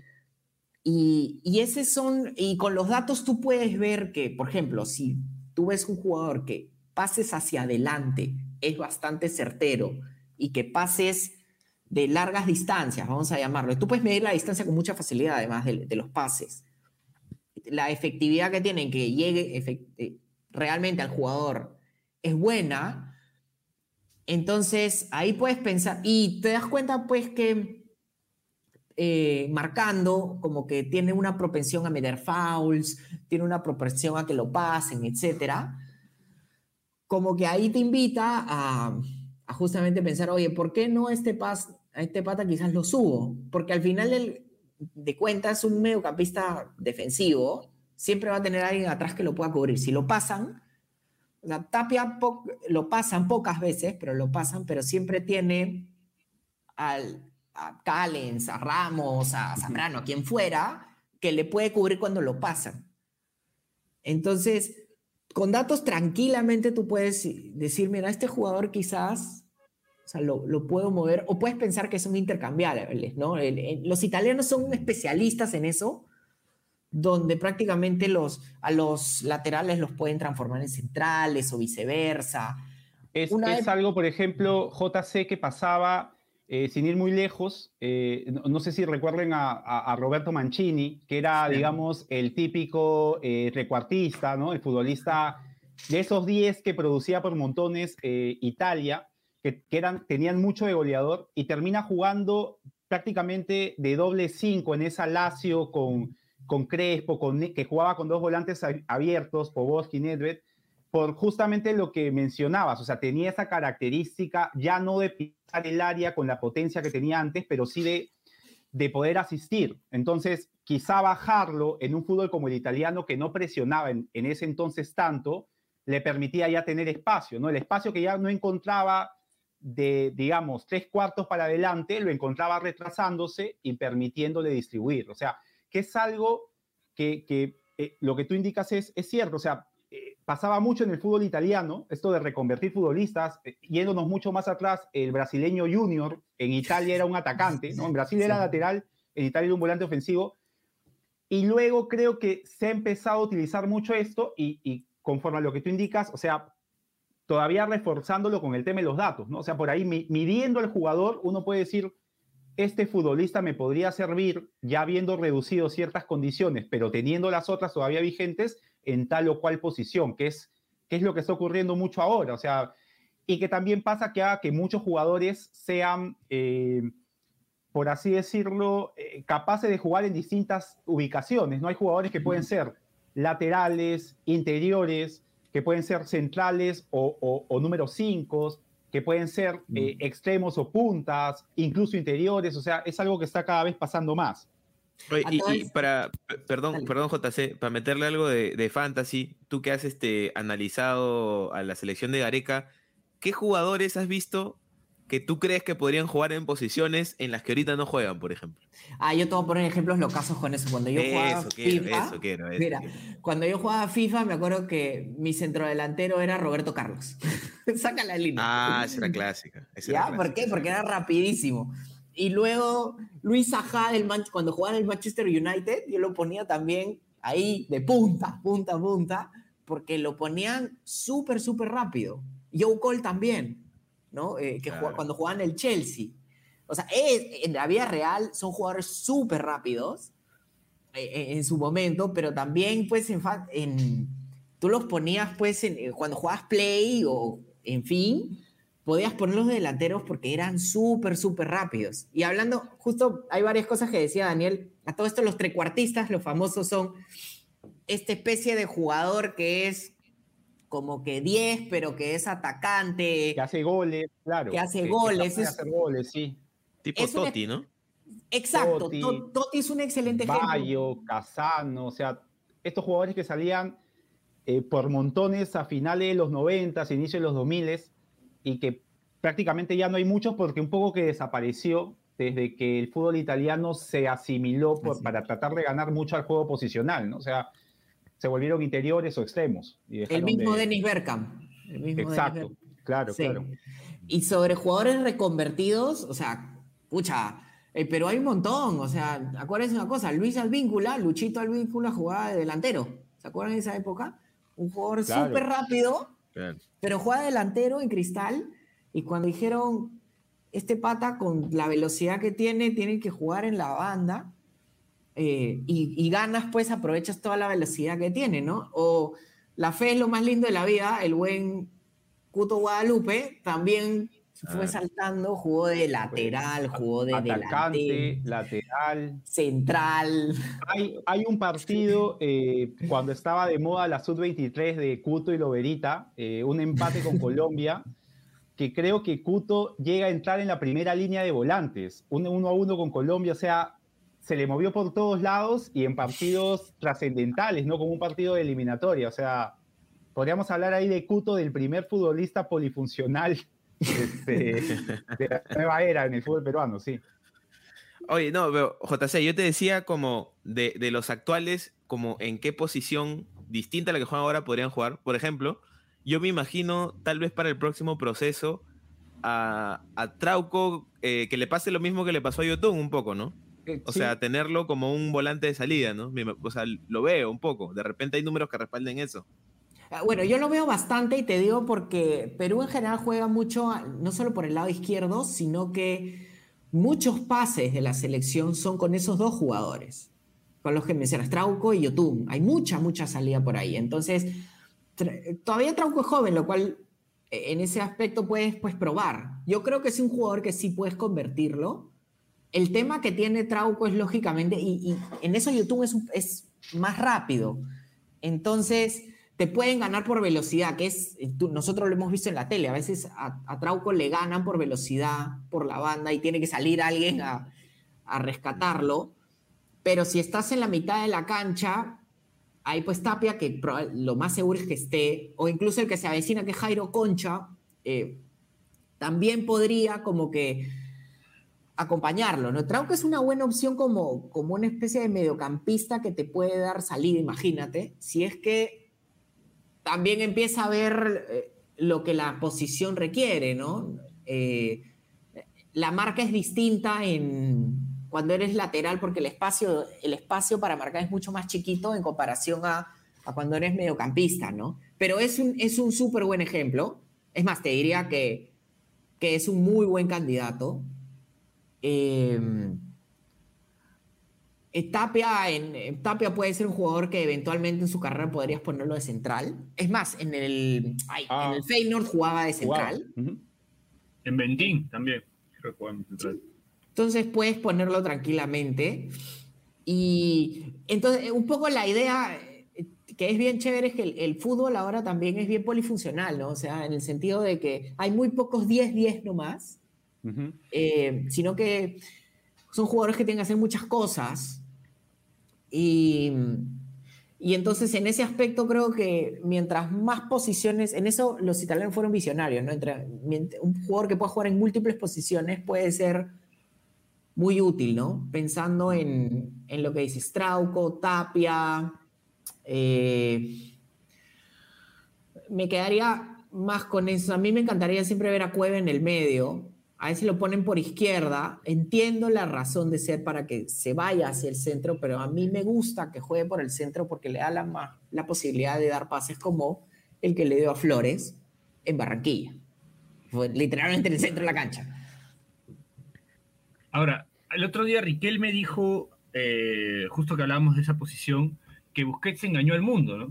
Speaker 5: Y, y ese son, y con los datos tú puedes ver que, por ejemplo, si tú ves un jugador que pases hacia adelante es bastante certero y que pases de largas distancias, vamos a llamarlo, tú puedes medir la distancia con mucha facilidad además de, de los pases. La efectividad que tienen que llegue eh, realmente al jugador es buena, entonces ahí puedes pensar, y te das cuenta pues que eh, marcando como que tiene una propensión a meter fouls, tiene una propensión a que lo pasen, etcétera, como que ahí te invita a, a justamente pensar, oye, ¿por qué no este pas, a este pata quizás lo subo? Porque al final de cuentas un mediocampista defensivo siempre va a tener alguien atrás que lo pueda cubrir. Si lo pasan, o sea, Tapia lo pasan pocas veces, pero lo pasan, pero siempre tiene al, a Callens, a Ramos, a Zambrano, a quien fuera, que le puede cubrir cuando lo pasan. Entonces, con datos tranquilamente tú puedes decir, mira, este jugador quizás, o sea, lo, lo puedo mover, o puedes pensar que son intercambiables, ¿no? El- el- los italianos son especialistas en eso, donde prácticamente los, a los laterales los pueden transformar en centrales o viceversa.
Speaker 6: Es,
Speaker 5: Una
Speaker 6: es algo, por ejemplo, JC que pasaba, eh, sin ir muy lejos, eh, no, no sé si recuerden a, a- a Roberto Mancini, que era,
Speaker 5: Sí.
Speaker 6: digamos, el típico eh, recuartista, ¿no? El futbolista de esos 10 que producía por montones Italia, que, que eran, tenían mucho de goleador, y termina jugando prácticamente de doble 5 en esa Lazio con, con Crespo, con, que jugaba con dos volantes abiertos, Poboski, Nedved, por justamente lo que mencionabas, o sea, tenía esa característica ya no de pisar el área con la potencia que tenía antes, pero sí de, de poder asistir. Entonces, quizá bajarlo en un fútbol como el italiano que no presionaba en, en ese entonces tanto, le permitía ya tener espacio, ¿no? El espacio que ya no encontraba de, digamos, tres cuartos para adelante, lo encontraba retrasándose y permitiéndole distribuir. O sea, que es algo que, eh, lo que tú indicas es, es cierto, o sea, eh, pasaba mucho en el fútbol italiano, esto de reconvertir futbolistas, eh, yéndonos mucho más atrás, el brasileño junior en Italia era un atacante, ¿no? En Brasil era lateral, en Italia era un volante ofensivo, y luego creo que se ha empezado a utilizar mucho esto y, y conforme a lo que tú indicas, o sea, todavía reforzándolo con el tema de los datos, ¿no? O sea, por ahí mi- midiendo al jugador, uno puede decir, este futbolista me podría servir ya habiendo reducido ciertas condiciones, pero teniendo las otras todavía vigentes en tal o cual posición, que es, que es lo que está ocurriendo mucho ahora. O sea, y que también pasa que haga que muchos jugadores sean, eh, por así decirlo, eh, capaces de jugar en distintas ubicaciones. No hay jugadores que pueden ser laterales, interiores, que pueden ser centrales o, o, o número 5, que pueden ser eh, extremos o puntas, incluso interiores. O sea, es algo que está cada vez pasando más.
Speaker 4: Oye, y- para, perdón, perdón, JC, para meterle algo de, de fantasy, tú que has este, analizado a la selección de Gareca, ¿qué jugadores has visto que tú crees que podrían jugar en posiciones en las que ahorita no juegan, por ejemplo?
Speaker 5: Ah, yo te voy a poner ejemplos locazos con eso. Cuando yo jugaba
Speaker 4: Eso quiero,
Speaker 5: FIFA,
Speaker 4: eso quiero. eso
Speaker 5: mira,
Speaker 4: quiero.
Speaker 5: cuando yo jugaba FIFA, me acuerdo que mi centrodelantero era Roberto Carlos. Saca la línea.
Speaker 4: Ah, esa era clásica. esa era
Speaker 5: ¿Ya? ¿Por
Speaker 4: clásica,
Speaker 5: qué?
Speaker 4: esa
Speaker 5: Porque era rapidísimo. Y luego Luis del Man- cuando jugaba en el Manchester United, yo lo ponía también ahí de punta, punta, punta, porque lo ponían súper, súper rápido. Joe Cole también, ¿no? Eh, que jugaba- cuando jugaban el Chelsea. O sea, es- en la vida real son jugadores súper rápidos eh, eh, en su momento, pero también, pues, en, en- tú los ponías, pues, en- cuando jugabas Play o, en fin, podías ponerlos de delanteros porque eran súper, súper rápidos. Y hablando, justo hay varias cosas que decía Daniel, a todo esto los trecuartistas, los famosos son esta especie de jugador que es como que 10, pero que es atacante.
Speaker 6: Que hace goles, claro.
Speaker 5: Que hace
Speaker 6: que
Speaker 5: goles, es-
Speaker 6: hacer goles, sí.
Speaker 4: Tipo
Speaker 5: es una-
Speaker 4: Totti, ¿no?
Speaker 5: Exacto,
Speaker 6: Totti,
Speaker 5: To- Totti es un excelente ejemplo.
Speaker 6: Bayo, Casano, o sea, estos jugadores que salían eh, por montones a finales de los 90, inicio de los 2000 y que prácticamente ya no hay muchos porque un poco que desapareció desde que el fútbol italiano se asimiló por- para tratar de ganar mucho al juego posicional, ¿no? O sea, se volvieron interiores o extremos. y
Speaker 5: El mismo
Speaker 6: de-
Speaker 5: Dennis Bergkamp. El mismo Dennis
Speaker 6: Exacto,
Speaker 5: Bergkamp.
Speaker 6: claro,
Speaker 5: Sí.
Speaker 6: claro.
Speaker 5: Y sobre jugadores reconvertidos, o sea, pucha, eh, pero hay un montón. O sea, acuérdense una cosa: Luis Alvíncula, Luchito Alvíncula jugaba de delantero. ¿Se acuerdan de esa época? Un jugador
Speaker 6: Claro.
Speaker 5: súper rápido,
Speaker 4: Claro.
Speaker 5: pero juega delantero en cristal. Y cuando dijeron, este pata con la velocidad que tiene, tiene que jugar en la banda. Eh, y, y ganas, pues aprovechas toda la velocidad que tiene, ¿no? O la fe es lo más lindo de la vida, el buen Cuto Guadalupe también fue
Speaker 4: Ah.
Speaker 5: saltando, jugó de lateral, jugó de
Speaker 6: Atacante,
Speaker 5: delantero,
Speaker 6: lateral.
Speaker 5: central.
Speaker 6: Hay, hay un partido eh, cuando estaba de moda la Sub-23 de Cuto y Loberita, eh, un empate con Colombia, que creo que Cuto llega a entrar en la primera línea de volantes, un uno a uno con Colombia, o sea, se le movió por todos lados y en partidos trascendentales, ¿no? Como un partido de eliminatoria. O sea, podríamos hablar ahí de Cuto del primer futbolista polifuncional este, de la nueva era en el fútbol peruano, sí.
Speaker 4: Oye, no, pero JC, yo te decía como de, de los actuales, como en qué posición distinta a la que juegan ahora podrían jugar. Por ejemplo, yo me imagino tal vez para el próximo proceso a, a Trauco eh, que le pase lo mismo que le pasó a Yotun un poco, ¿no? O sea, tenerlo como un volante de salida, ¿no? O sea, lo veo un poco. De repente hay números que respalden eso.
Speaker 5: Ah, Bueno, yo lo veo bastante y te digo porque Perú en general juega mucho, a- no solo por el lado izquierdo, sino que muchos pases de la selección son con esos dos jugadores, con los que mencionas, Trauco y Yotun. Hay mucha, mucha salida por ahí. Entonces, tra- todavía Trauco es joven, lo cual eh, en ese aspecto puedes pues, probar. Yo creo que es un jugador que sí puedes convertirlo. El tema que tiene Trauco es lógicamente, y, en eso Yotun es, más rápido. Entonces, te pueden ganar por velocidad, que es, tú- nosotros lo hemos visto en la tele, a veces a, Trauco le ganan por velocidad, por la banda, y tiene que salir alguien a, rescatarlo. Pero si estás en la mitad de la cancha, ahí pues Tapia, que lo más seguro es que esté, o incluso el que se avecina, que es Jairo Concha, eh, también podría como que acompañarlo, ¿no? Trauco es una buena opción como, como una especie de mediocampista que te puede dar salida, imagínate, si es que también empieza a ver eh, lo que la posición requiere, ¿no? Eh, la marca es distinta en cuando eres lateral porque el espacio, el espacio para marcar es mucho más chiquito en comparación a, cuando eres mediocampista, ¿no? Pero es un es un súper buen ejemplo. Es más, te diría que, que es un muy buen candidato. Eh, eh, Tapia, en, eh, Tapia puede ser un jugador que eventualmente en su carrera podrías ponerlo de central. Es más, en el, ay,
Speaker 6: Ah.
Speaker 5: en el Feyenoord jugaba de central.
Speaker 7: En Bentín también. Creo que jugaba en central.
Speaker 5: Entonces puedes ponerlo tranquilamente. Y entonces, eh, un poco la idea que es bien chévere es que el, el fútbol ahora también es bien polifuncional, ¿no? O sea, en el sentido de que hay muy pocos 10-10 nomás, Eh, sino que son jugadores que tienen que hacer muchas cosas. Y, y entonces en ese aspecto creo que mientras más posiciones, en eso los italianos fueron visionarios, ¿no? Entre, un jugador que pueda jugar en múltiples posiciones puede ser muy útil, ¿no? Pensando en, en lo que dice Strauco, Tapia. eh, me quedaría más con eso. A mí me encantaría siempre ver a Cueva en el medio. A veces lo ponen por izquierda. Entiendo la razón de ser para que se vaya hacia el centro, pero a mí me gusta que juegue por el centro porque le da la, ma- la posibilidad de dar pases como el que le dio a Flores en Barranquilla. Fue literalmente en el centro de la cancha.
Speaker 7: Ahora, el otro día Riquelme dijo, eh, justo que hablábamos de esa posición, que Busquets engañó al mundo, ¿no?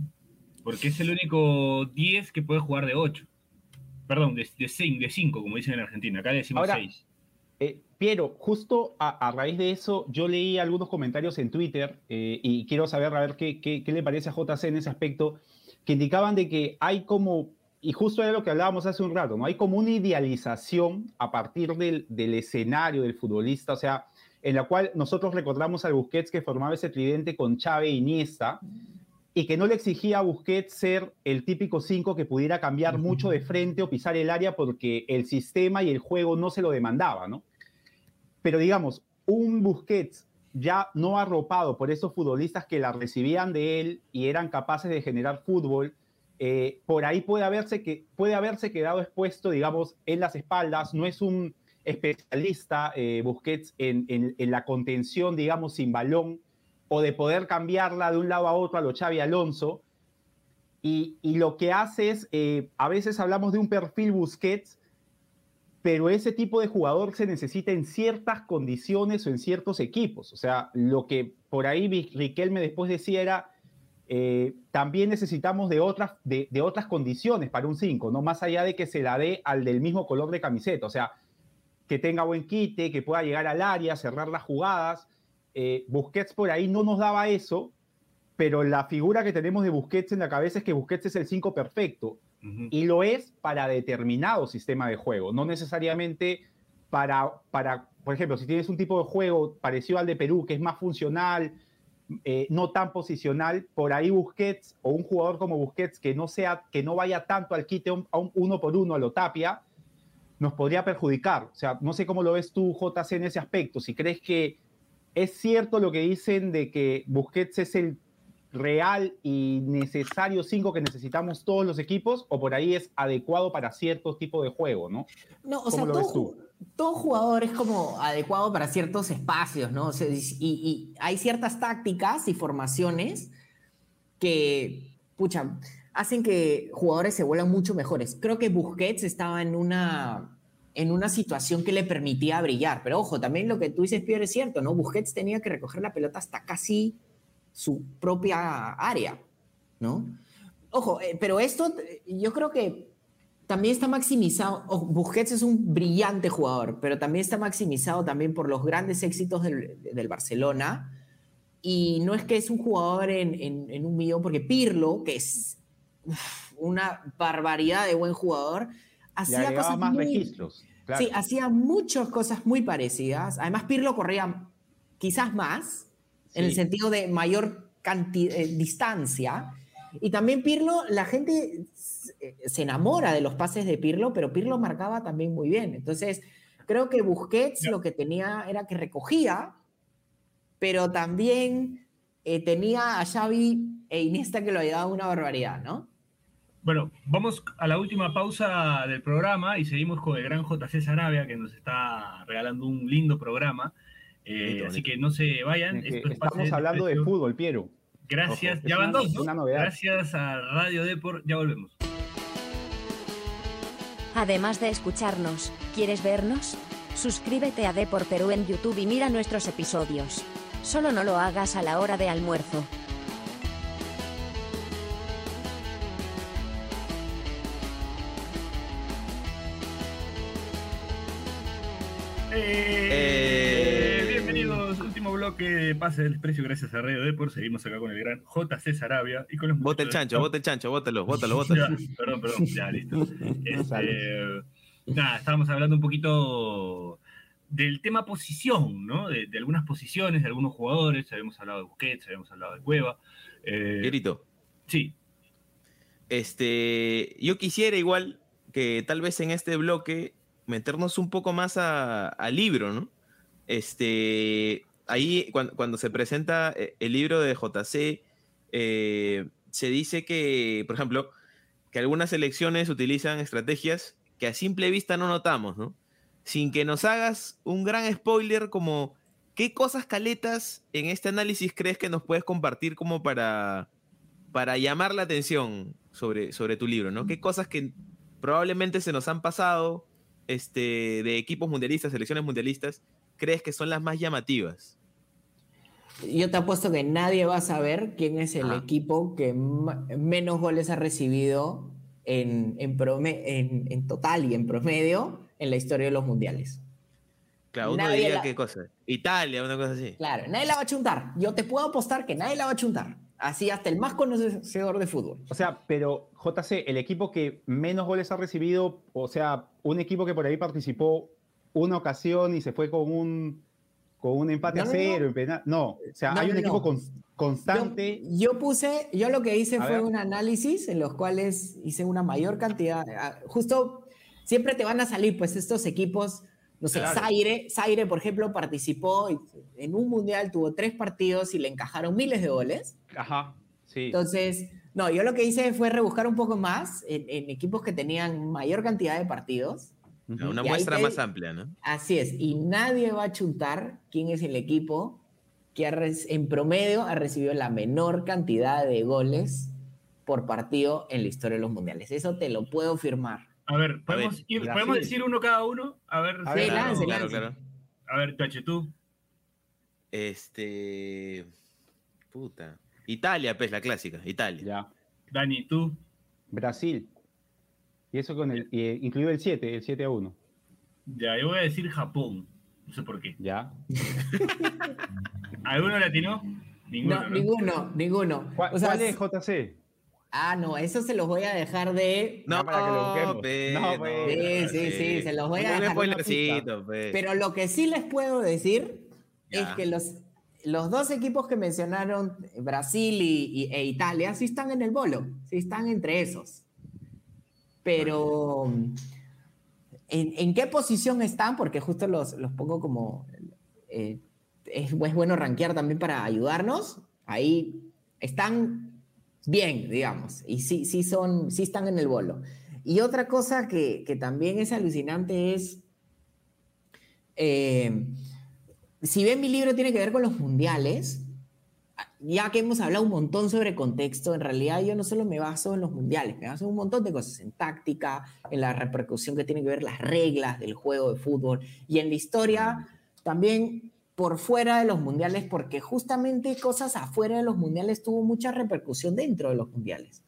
Speaker 7: Porque es el único 10 que puede jugar de 8. Perdón, de 5, como dicen en Argentina. Acá decimos
Speaker 6: Ahora,
Speaker 7: 6.
Speaker 6: Eh, Piero, justo a, a raíz de eso, yo leí algunos comentarios en Twitter eh, y quiero saber a ver qué, qué- qué le parece a JC en ese aspecto, que indicaban de que hay como, y justo era lo que hablábamos hace un rato, ¿no? Hay como una idealización a partir del, del escenario del futbolista, o sea, en la cual nosotros recordamos al Busquets que formaba ese tridente con Chávez e Iniesta, y que no le exigía a Busquets ser el típico 5 que pudiera cambiar mucho de frente o pisar el área porque el sistema y el juego no se lo demandaba, ¿no? Pero digamos, un Busquets ya no arropado por esos futbolistas que la recibían de él y eran capaces de generar fútbol, eh, por ahí puede haberse, que, puede haberse quedado expuesto, digamos, en las espaldas. No es un especialista, eh, Busquets, en, en- en la contención, digamos, sin balón o de poder cambiarla de un lado a otro a lo Xavi Alonso. Y, y lo que hace es, eh, a veces hablamos de un perfil Busquets, pero ese tipo de jugador se necesita en ciertas condiciones o en ciertos equipos. O sea, lo que por ahí Riquelme después decía era, eh, también necesitamos de otras, de, de otras condiciones para un 5, ¿no? Más allá de que se la dé al del mismo color de camiseta. O sea, que tenga buen quite, que pueda llegar al área, cerrar las jugadas. Eh, Busquets por ahí no nos daba eso, pero la figura que tenemos de Busquets en la cabeza es que Busquets es el 5 perfecto
Speaker 7: Ujú.
Speaker 6: y lo es para determinado sistema de juego, no necesariamente para, para, por ejemplo, si tienes un tipo de juego parecido al de Perú, que es más funcional, eh, no tan posicional, por ahí Busquets o un jugador como Busquets que no, sea, que no vaya tanto al quite un- a un uno por uno a lo tapia, nos podría perjudicar. O sea, no sé cómo lo ves tú, JC, en ese aspecto. Si crees que es cierto lo que dicen de que Busquets es el real y necesario 5 que necesitamos todos los equipos, o por ahí es adecuado para cierto tipo de juego, ¿no?
Speaker 5: No, o
Speaker 6: ¿Cómo
Speaker 5: sea, todo, jugador es como adecuado para ciertos espacios, ¿no? O sea, y, y hay ciertas tácticas y formaciones que, pucha, hacen que jugadores se vuelvan mucho mejores. Creo que Busquets estaba en una, en una situación que le permitía brillar, pero ojo, también lo que tú dices, Pierre, es cierto, ¿no? Busquets tenía que recoger la pelota hasta casi su propia área, ¿no? Ojo, eh, pero esto eh, yo creo que también está maximizado. ojo, Busquets es un brillante jugador, pero también está maximizado también por los grandes éxitos del, del Barcelona. Y no es que es un jugador en, en- en un millón, porque Pirlo, que es uf, una barbaridad de buen jugador, hacía cosas
Speaker 6: más
Speaker 5: muy,
Speaker 6: registros. claro.
Speaker 5: Sí, hacía muchas cosas muy parecidas. Además, Pirlo corría quizás más, en el sentido de mayor canti- eh, distancia. Y también Pirlo, la gente se enamora de los pases de Pirlo, pero Pirlo marcaba también muy bien. Entonces, creo que Busquets lo que tenía era que recogía, pero también eh, tenía a Xavi e Iniesta que lo ayudaban una barbaridad, ¿no?
Speaker 7: Bueno, vamos a la última pausa del programa y seguimos con el gran JC Sarabia que nos está regalando un lindo programa. Eh,
Speaker 4: Bonito,
Speaker 7: así
Speaker 4: bonito.
Speaker 7: que no se vayan.
Speaker 6: Es que
Speaker 7: esto
Speaker 6: estamos hablando de
Speaker 7: Desprecio.
Speaker 6: fútbol, Piero.
Speaker 7: Gracias.
Speaker 6: Ojo,
Speaker 7: ya van dos, ¿no? Gracias a Radio Deport. Ya volvemos.
Speaker 2: Además de escucharnos, ¿quieres vernos? Suscríbete a Depor Perú en YouTube y mira nuestros episodios. Solo no lo hagas a la hora de almuerzo.
Speaker 7: Eh,
Speaker 4: Eh.
Speaker 7: Bienvenidos, último bloque de Pase del Desprecio gracias a Radio Deport. Seguimos acá con el gran JC Sarabia y con los
Speaker 4: Bota el
Speaker 7: de
Speaker 4: chancho,
Speaker 7: Top.
Speaker 4: bota el chancho, bótalo, bótalo, bótalo.
Speaker 7: Ya, perdón, perdón, ya listo. Este, nada, estábamos hablando un poquito del tema posición, ¿no? De, de algunas posiciones, de algunos jugadores. Habíamos hablado de Busquets, habíamos hablado de Cueva. Eh,
Speaker 4: Pierito,
Speaker 7: sí,
Speaker 4: este, yo quisiera igual que tal vez en este bloque meternos un poco más a- al libro, ¿no? Este, ahí cuando, cuando se presenta eh, el libro de JC, eh, se dice que, por ejemplo, que algunas elecciones utilizan estrategias que a simple vista no notamos, ¿no? Sin que nos hagas un gran spoiler como qué cosas caletas en este análisis crees que nos puedes compartir como para, para llamar la atención sobre, sobre tu libro, ¿no? ¿Qué cosas que probablemente se nos han pasado este, de equipos mundialistas, selecciones mundialistas, crees que son las más llamativas?
Speaker 5: Yo te apuesto que nadie va a saber quién es el equipo que menos goles ha recibido en, en, en- en total y en promedio en la historia de los mundiales.
Speaker 4: Claro, uno
Speaker 5: Nadie
Speaker 4: diría
Speaker 5: la-
Speaker 4: qué cosa. Italia, una cosa así.
Speaker 5: Claro, nadie la va a chuntar. Yo te puedo apostar que nadie la va a chuntar. Así hasta el más conocedor de fútbol.
Speaker 6: O sea, pero JC, el equipo que menos goles ha recibido, o sea, un equipo que por ahí participó una ocasión y se fue con un, con un empate
Speaker 5: No,
Speaker 6: a cero
Speaker 5: no.
Speaker 6: No, o sea, hay un equipo
Speaker 5: no.
Speaker 6: cons- constante.
Speaker 5: Yo, yo puse, yo lo que hice
Speaker 6: A
Speaker 5: fue
Speaker 6: ver.
Speaker 5: un análisis en los cuales hice una mayor cantidad. ah, Justo siempre te van a salir, pues, estos equipos. No sé,
Speaker 7: Claro.
Speaker 5: Zaire, Zaire, por ejemplo, participó en un mundial, tuvo tres partidos y le encajaron miles de goles.
Speaker 6: Ajá, sí.
Speaker 5: Entonces, no, yo lo que hice fue rebuscar un poco más en, en equipos que tenían mayor cantidad de partidos.
Speaker 4: Una muestra
Speaker 5: te-
Speaker 4: más amplia, ¿no?
Speaker 5: Así es, y nadie va a chuntar quién es el equipo que ha en promedio ha recibido la menor cantidad de goles por partido en la historia de los mundiales. Eso te lo puedo firmar.
Speaker 7: a ver, ¿podemos,
Speaker 4: ver,
Speaker 7: ir-
Speaker 6: Brasil.
Speaker 7: ¿podemos decir uno cada uno? A ver,
Speaker 6: A ver,
Speaker 5: Sí,
Speaker 4: claro,
Speaker 5: lance.
Speaker 4: claro.
Speaker 7: a ver, Tache, tú.
Speaker 4: Este. Puta. Italia, pues, la clásica. Italia.
Speaker 6: Ya.
Speaker 7: Dani, tú.
Speaker 6: Brasil. Y eso con el, y- incluido el 7, el 7 a 1.
Speaker 7: Ya, yo voy a decir Japón. No sé por qué.
Speaker 6: Ya.
Speaker 7: ¿Alguno latino? Ninguno.
Speaker 5: No,
Speaker 7: ¿no?
Speaker 5: ninguno, ninguno.
Speaker 6: ¿Cuál,
Speaker 5: O sea,
Speaker 6: cuál es JC?
Speaker 5: Ah, no, eso se los voy a dejar de.
Speaker 4: No,
Speaker 6: para que lo busquemos.
Speaker 4: pe,
Speaker 6: No, pues.
Speaker 5: Sí, sí, sí, se los voy a dejar
Speaker 4: pe.
Speaker 5: Pero lo que sí les puedo decir es que los, los dos equipos que mencionaron, Brasil y, e Italia, sí están en el bolo, sí están entre esos. Pero, ¿en, qué posición están? Porque justo los, los pongo como... eh, es, es bueno rankear también para ayudarnos. Ahí están bien, digamos, y sí, sí, son, sí están en el bolo. Y otra cosa que, que también es alucinante es, eh, si bien mi libro tiene que ver con los mundiales, ya que hemos hablado un montón sobre contexto, en realidad yo no solo me baso en los mundiales, me baso en un montón de cosas, en táctica, en la repercusión que tiene que ver las reglas del juego de fútbol y en la historia también por fuera de los mundiales, porque justamente cosas afuera de los mundiales tuvo mucha repercusión dentro de los mundiales.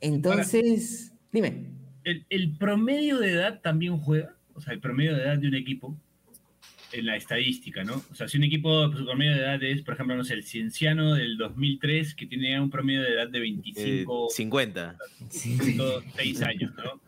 Speaker 5: Entonces, dime.
Speaker 3: El, el promedio de edad también juega, o sea, el promedio de edad de un equipo en la estadística, ¿no? O sea, si un equipo, su promedio de edad es, por ejemplo, no sé, el Cienciano del 2003, que tiene un promedio de edad de
Speaker 4: Eh,
Speaker 3: 25,
Speaker 4: 50.
Speaker 3: 6 años, ¿no?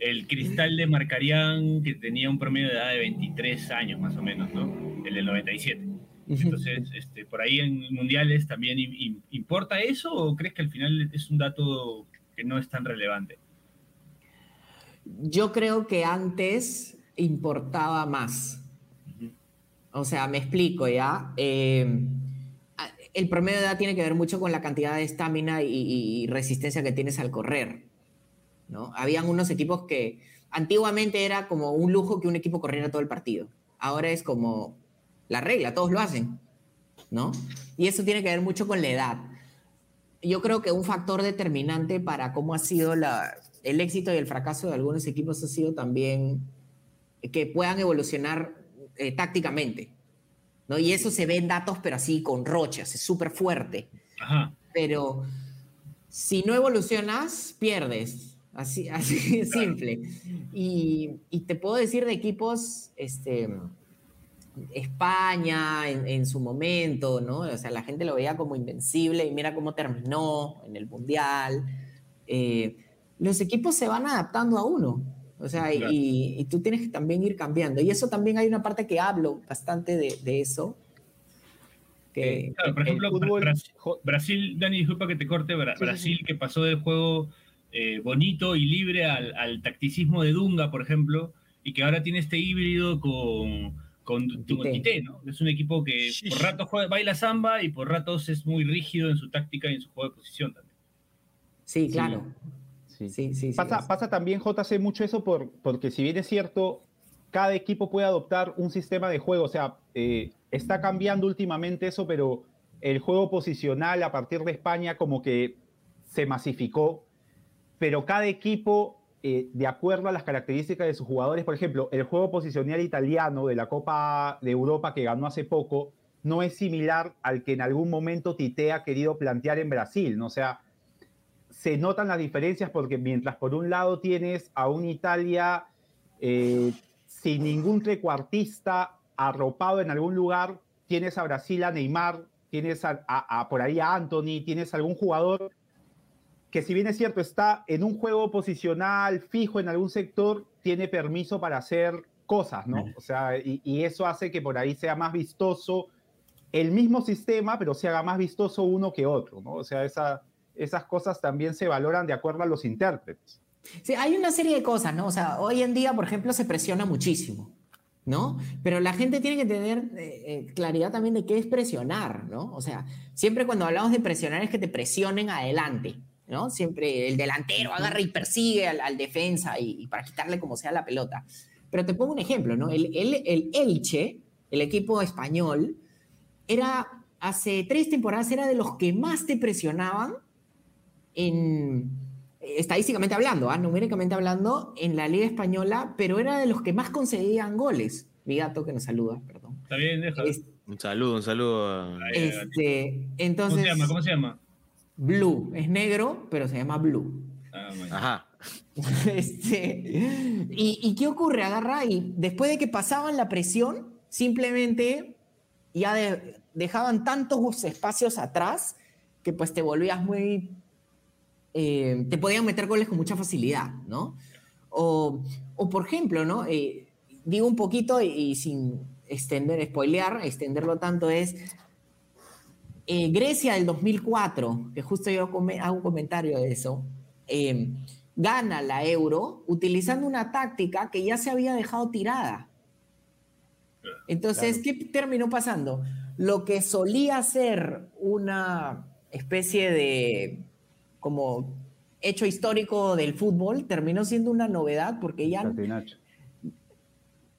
Speaker 3: El Cristal de Marcarián, que tenía un promedio de edad de 23 años, más o menos, ¿no? El del 97. Entonces, este, por ahí en mundiales también im- im- importa eso o crees que al final es un dato que no es tan relevante?
Speaker 5: Yo creo que antes importaba más. O sea, me explico ya. Eh, el promedio de edad tiene que ver mucho con la cantidad de estamina y, resistencia que tienes al correr. ¿no? Habían unos equipos que antiguamente era como un lujo que un equipo corriera todo el partido. Ahora es como la regla, todos lo hacen. ¿no? Y eso tiene que ver mucho con la edad. Yo creo que un factor determinante para cómo ha sido el éxito y el fracaso de algunos equipos ha sido también que puedan evolucionar eh, tácticamente. ¿no? Y eso se ve en datos, pero así con rochas, es súper fuerte.
Speaker 3: Ajá.
Speaker 5: Pero si no evolucionas, pierdes. Así, así simple. Y, y te puedo decir de equipos, este, España en, en su momento, ¿no? O sea, la gente lo veía como invencible y mira cómo terminó en el Mundial. Eh, los equipos se van adaptando a uno. O sea,
Speaker 3: Claro.
Speaker 5: y, y tú tienes que también ir cambiando. Y eso también hay una parte que hablo bastante de, de eso. Que,
Speaker 3: Claro, por ejemplo,
Speaker 6: fútbol-
Speaker 3: Brasil, Dani, disculpa que te corte, Bra-
Speaker 6: Sí, sí,
Speaker 3: Brasil que pasó del juego eh, bonito y libre al, al tacticismo de Dunga, por ejemplo, y que ahora tiene este híbrido con, con
Speaker 5: Tite.
Speaker 3: Tite, ¿no? Es un equipo que
Speaker 8: Sí.
Speaker 3: por ratos juega- baila samba y por ratos es muy rígido en su táctica y en su juego de posición también.
Speaker 5: sí, claro.
Speaker 6: Sí.
Speaker 5: Sí, sí.
Speaker 6: Pasa, pasa también, JC, mucho eso por, porque si bien es cierto, cada equipo puede adoptar un sistema de juego. O sea, eh, está cambiando últimamente eso, pero el juego posicional a partir de España como que se masificó. Pero cada equipo, eh, de acuerdo a las características de sus jugadores, por ejemplo, el juego posicional italiano de la Copa de Europa que ganó hace poco, no es similar al que en algún momento Tite ha querido plantear en Brasil, ¿no? O sea, se notan las diferencias porque mientras por un lado tienes a un Italia eh, sin ningún trecuartista arropado en algún lugar, tienes a Brasil a Neymar, tienes a, a- a por ahí a Anthony, tienes algún jugador que si bien es cierto está en un juego posicional fijo en algún sector, tiene permiso para hacer cosas, ¿no? O sea, y, y eso hace que por ahí sea más vistoso el mismo sistema, pero se haga más vistoso uno que otro, ¿no? O sea, esa, esas cosas también se valoran de acuerdo a los intérpretes.
Speaker 5: Sí, hay una serie de cosas, ¿no? O sea, hoy en día, por ejemplo, se presiona muchísimo, ¿no? Pero la gente tiene que tener eh, eh, claridad también de qué es presionar, ¿no? O sea, siempre cuando hablamos de presionar es que te presionen adelante, ¿no? Siempre el delantero agarra y persigue al, al defensa y, y para quitarle como sea la pelota. Pero te pongo un ejemplo, ¿no? El, el, el Elche, el equipo español, era hace tres temporadas era de los que más te presionaban en estadísticamente hablando, ¿ah? numéricamente hablando, en la Liga Española, pero era de los que más concedían goles. Mi gato que nos saluda, perdón.
Speaker 3: Está bien, deja.
Speaker 5: Es-
Speaker 4: Un saludo, un saludo.
Speaker 5: este,
Speaker 3: ¿Cómo
Speaker 5: entonces,
Speaker 3: se llama? ¿Cómo se llama?
Speaker 5: Blue, es negro, pero se llama Blue.
Speaker 3: Ah, bueno.
Speaker 4: Ajá.
Speaker 5: Este, y, ¿Y qué ocurre? Agarra y después de que pasaban la presión, simplemente ya de- dejaban tantos espacios atrás que pues te volvías muy... eh, te podían meter goles con mucha facilidad, ¿no? O, o por ejemplo, ¿no? Eh, digo un poquito y, y sin extender, spoilear, extenderlo tanto es eh, Grecia del 2004, que justo yo come- hago un comentario de eso, gana la euro utilizando una táctica que ya se había dejado tirada. Entonces, ¿qué terminó pasando? Lo que solía ser una especie de como hecho histórico del fútbol terminó siendo una novedad porque ya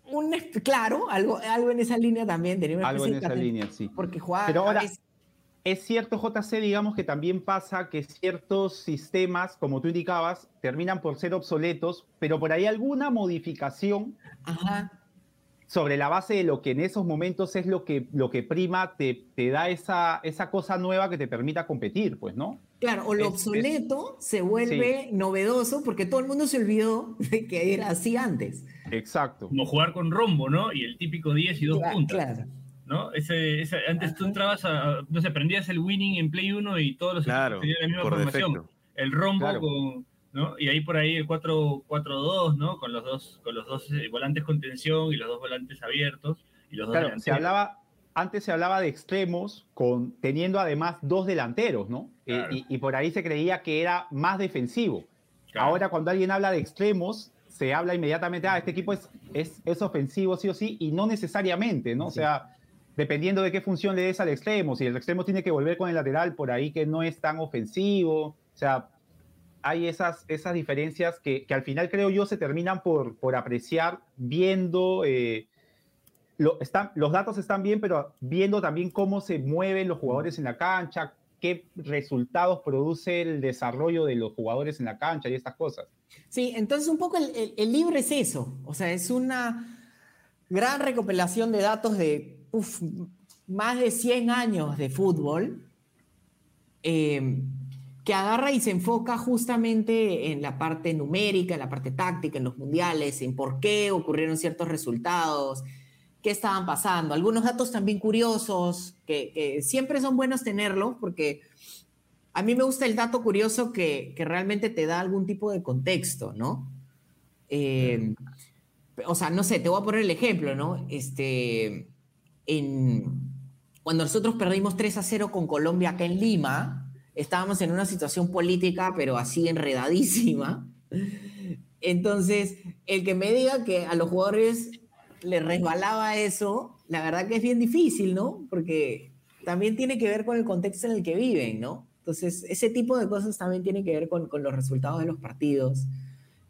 Speaker 5: un claro, algo, algo en esa línea también tenía una
Speaker 6: Algo en esa línea, sí.
Speaker 5: porque jugaba
Speaker 6: Pero ahora,
Speaker 5: veces-
Speaker 6: Es cierto, JC, digamos que también pasa que ciertos sistemas, como tú indicabas, terminan por ser obsoletos, pero por ahí alguna modificación
Speaker 5: ajá,
Speaker 6: sobre la base de lo que en esos momentos es lo que, lo que prima, te, te da esa, esa cosa nueva que te permita competir, pues, ¿no?
Speaker 5: Claro, o lo
Speaker 6: Es- es-
Speaker 5: obsoleto se vuelve novedoso porque todo el mundo se olvidó de que era así antes.
Speaker 6: Exacto.
Speaker 7: Como jugar con rombo, ¿no? Y el típico 10 y dos
Speaker 5: Cla-
Speaker 7: puntas.
Speaker 5: Claro.
Speaker 7: ¿no? Ese, ese- antes tú entrabas a, no sé, prendías el winning en Play 1 y todos los
Speaker 4: Claro,
Speaker 7: equipos tenían la misma formación.
Speaker 4: defecto.
Speaker 7: El rombo
Speaker 6: Claro.
Speaker 7: con, ¿no? Y ahí por ahí el 4-4-2, ¿no? Con los dos, con los dos eh, volantes con tensión y los dos volantes abiertos y los dos
Speaker 6: Claro, se hablaba, antes se hablaba de extremos, con, teniendo además dos delanteros, ¿no? Eh,
Speaker 7: Claro.
Speaker 6: y, y por ahí se creía que era más defensivo.
Speaker 7: Claro.
Speaker 6: Ahora, cuando alguien habla de extremos, se habla inmediatamente, ah, este equipo es, es, es ofensivo sí o sí, y no necesariamente, ¿no? O sea, dependiendo de qué función le des al extremo, si el extremo tiene que volver con el lateral por ahí que no es tan ofensivo, o sea, hay esas, esas diferencias que, que al final creo yo se terminan por, por apreciar viendo, eh, lo, están, los datos están bien, pero viendo también cómo se mueven los jugadores en la cancha, qué resultados produce el desarrollo de los jugadores en la cancha y estas cosas.
Speaker 5: Sí, entonces un poco el, el- libro es eso, o sea, es una gran recopilación de datos de uf, más de 100 años de fútbol, eh, que agarra y se enfoca justamente en la parte numérica, en la parte táctica, en los mundiales, en por qué ocurrieron ciertos resultados, qué estaban pasando. Algunos datos también curiosos, que, siempre son buenos tenerlos, porque a mí me gusta el dato curioso que, que realmente te da algún tipo de contexto, ¿no? Eh, o sea, no sé, te voy a poner el ejemplo, ¿no? Este, en, cuando nosotros perdimos 3 a 0 con Colombia acá en Lima, estábamos en una situación política, pero así enredadísima. Entonces, el que me diga que a los jugadores les resbalaba eso, la verdad que es bien difícil, ¿no? Porque también tiene que ver con el contexto en el que viven, ¿no? Entonces, ese tipo de cosas también tiene que ver con, con los resultados de los partidos.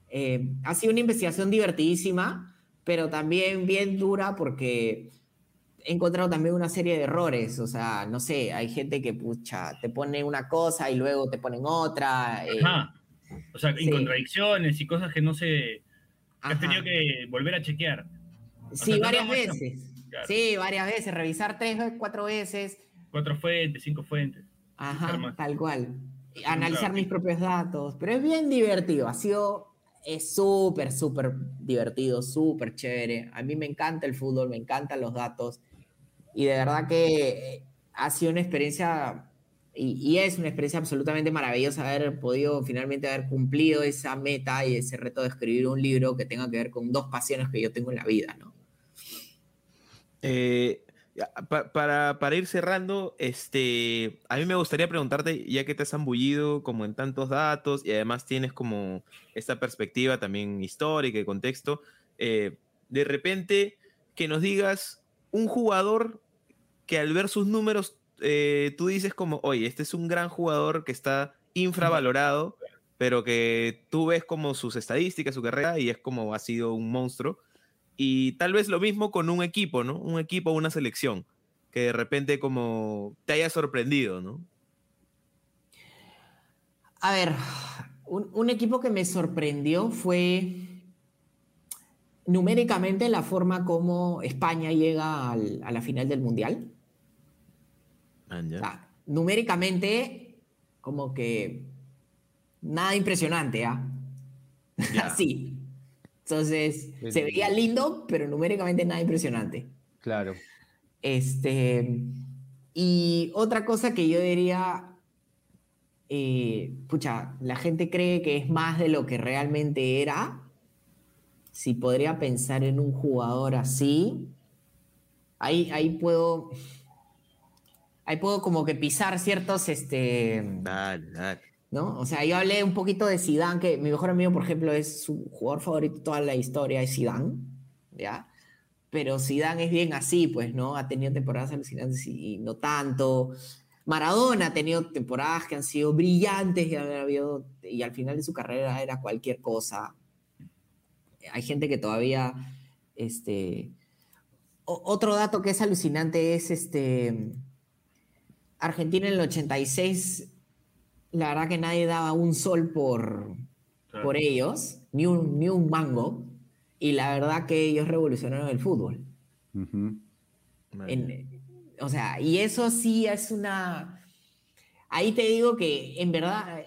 Speaker 5: Eh, ha sido una investigación divertidísima, pero también bien dura porque he encontrado también una serie de errores. O sea, no sé, hay gente que pucha, te pone una cosa y luego te ponen otra. eh,
Speaker 7: Ajá. O sea,
Speaker 5: sí.
Speaker 7: contradicciones y cosas que no se. que has tenido que volver a chequear.
Speaker 5: Sí, varias veces.
Speaker 7: Claro.
Speaker 5: Sí, varias veces. Revisar tres, cuatro veces.
Speaker 7: Cuatro fuentes, cinco fuentes.
Speaker 5: Ajá, tal cual. Analizar mis propios datos. Pero es bien divertido. Ha sido. Es súper, súper divertido, súper chévere. A mí me encanta el fútbol, me encantan los datos. Y de verdad que eh, ha sido una experiencia. Y, y es una experiencia absolutamente maravillosa haber podido finalmente haber cumplido esa meta y ese reto de escribir un libro que tenga que ver con dos pasiones que yo tengo en la vida, ¿no?
Speaker 4: Eh, para, ir cerrando, este, a mí me gustaría preguntarte, ya que te has zambullido como en tantos datos y además tienes como esta perspectiva también histórica y contexto, eh, de repente que nos digas un jugador que al ver sus números eh, tú dices como, oye, este es un gran jugador que está infravalorado, pero que tú ves como sus estadísticas, su carrera y es como ha sido un monstruo. Y tal vez lo mismo con un equipo, ¿no? Un equipo, una selección, que de repente como te haya sorprendido, ¿no?
Speaker 5: A ver, un, un equipo que me sorprendió fue numéricamente la forma como España llega al- a la final del Mundial. O sea, numéricamente, como que nada impresionante, ¿ah?
Speaker 4: Ya.
Speaker 5: Así. Entonces, se veía lindo, pero numéricamente nada impresionante.
Speaker 6: Claro.
Speaker 5: Este, y otra cosa que yo diría, eh, pucha, la gente cree que es más de lo que realmente era. Si podría pensar en un jugador así, ahí, ahí puedo, ahí puedo como que pisar ciertos, este,
Speaker 4: Dale, dale.
Speaker 5: ¿No? O sea, yo hablé un poquito de Zidane, que mi mejor amigo, por ejemplo, es su jugador favorito toda la historia, es Zidane, ¿ya? Pero Zidane es bien así, pues, ¿no? Ha tenido temporadas alucinantes y no tanto. Maradona ha tenido temporadas que han sido brillantes y, ha habido- y al final de su carrera era cualquier cosa. Hay gente que todavía, este... otro dato que es alucinante es, este... Argentina en el 86 la verdad que nadie daba un sol por,
Speaker 7: Claro.
Speaker 5: por ellos, ni un, ni un mango, y la verdad que ellos revolucionaron el fútbol. En- o sea, y eso sí es una... Ahí te digo que en verdad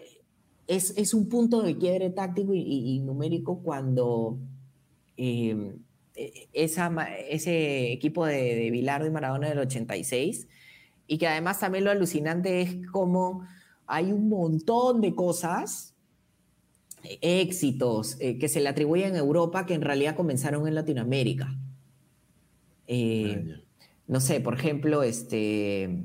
Speaker 5: es, es un punto de quiebre táctico y, y- y numérico cuando eh, e- esa, ese equipo de, de Bilardo y Maradona del 86, y que además también lo alucinante es como hay un montón de cosas, éxitos eh, que se le atribuyen en Europa que en realidad comenzaron en Latinoamérica. Eh, no sé, por ejemplo, este,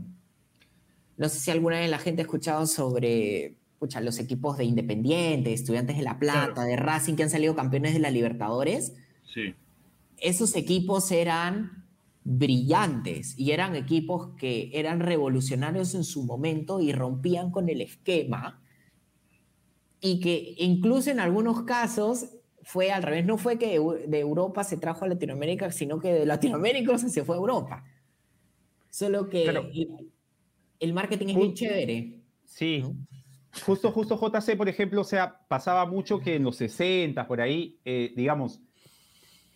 Speaker 5: no sé si alguna vez la gente ha escuchado sobre pucha, los equipos de Independiente, Estudiantes de La Plata,
Speaker 7: Claro.
Speaker 5: de Racing que han salido campeones de la Libertadores.
Speaker 7: Sí.
Speaker 5: Esos equipos eran brillantes y eran equipos que eran revolucionarios en su momento y rompían con el esquema y que incluso en algunos casos fue al revés, no fue que de Europa se trajo a Latinoamérica, sino que de Latinoamérica se fue a Europa. Solo que
Speaker 6: Claro.
Speaker 5: el, el marketing es
Speaker 6: Ju-
Speaker 5: chévere.
Speaker 6: Sí.
Speaker 5: ¿no?
Speaker 6: Justo, justo JC, por ejemplo, o sea, pasaba mucho que en los 60, por ahí, eh, digamos,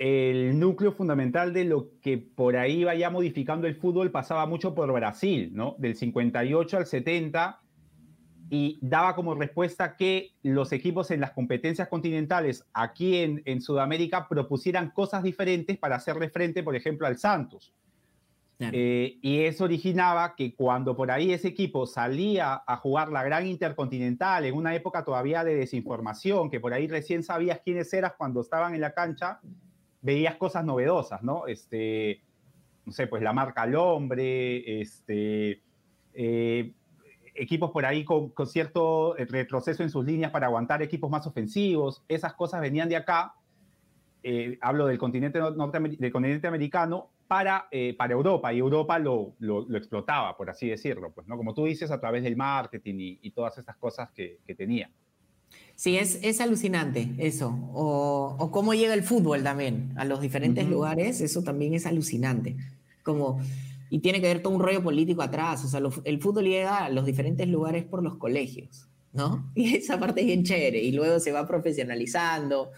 Speaker 6: el núcleo fundamental de lo que por ahí iba ya modificando el fútbol pasaba mucho por Brasil, ¿no? Del 58 al 70, y daba como respuesta que los equipos en las competencias continentales aquí en, en Sudamérica propusieran cosas diferentes para hacerle frente, por ejemplo, al Santos.
Speaker 5: Claro.
Speaker 6: Eh, y eso originaba que cuando por ahí ese equipo salía a jugar la gran intercontinental en una época todavía de desinformación, que por ahí recién sabías quiénes eras cuando estaban en la cancha, veías cosas novedosas, ¿no? Este, no sé, pues la marca al hombre, este, eh, equipos por ahí con, cierto retroceso en sus líneas para aguantar equipos más ofensivos, esas cosas venían de acá, eh, hablo del continente, del continente americano, para, eh, para Europa, y Europa lo, lo, lo explotaba, por así decirlo, pues, ¿no? Como tú dices, a través del marketing y, todas estas cosas que tenía.
Speaker 5: Sí, es, es alucinante eso. O, o cómo llega el fútbol también a los diferentes lugares, eso también es alucinante. Como, y tiene que ver todo un rollo político atrás. O sea, lo- el fútbol llega a los diferentes lugares por los colegios, ¿no? Y esa parte es bien chévere. Y luego se va profesionalizando.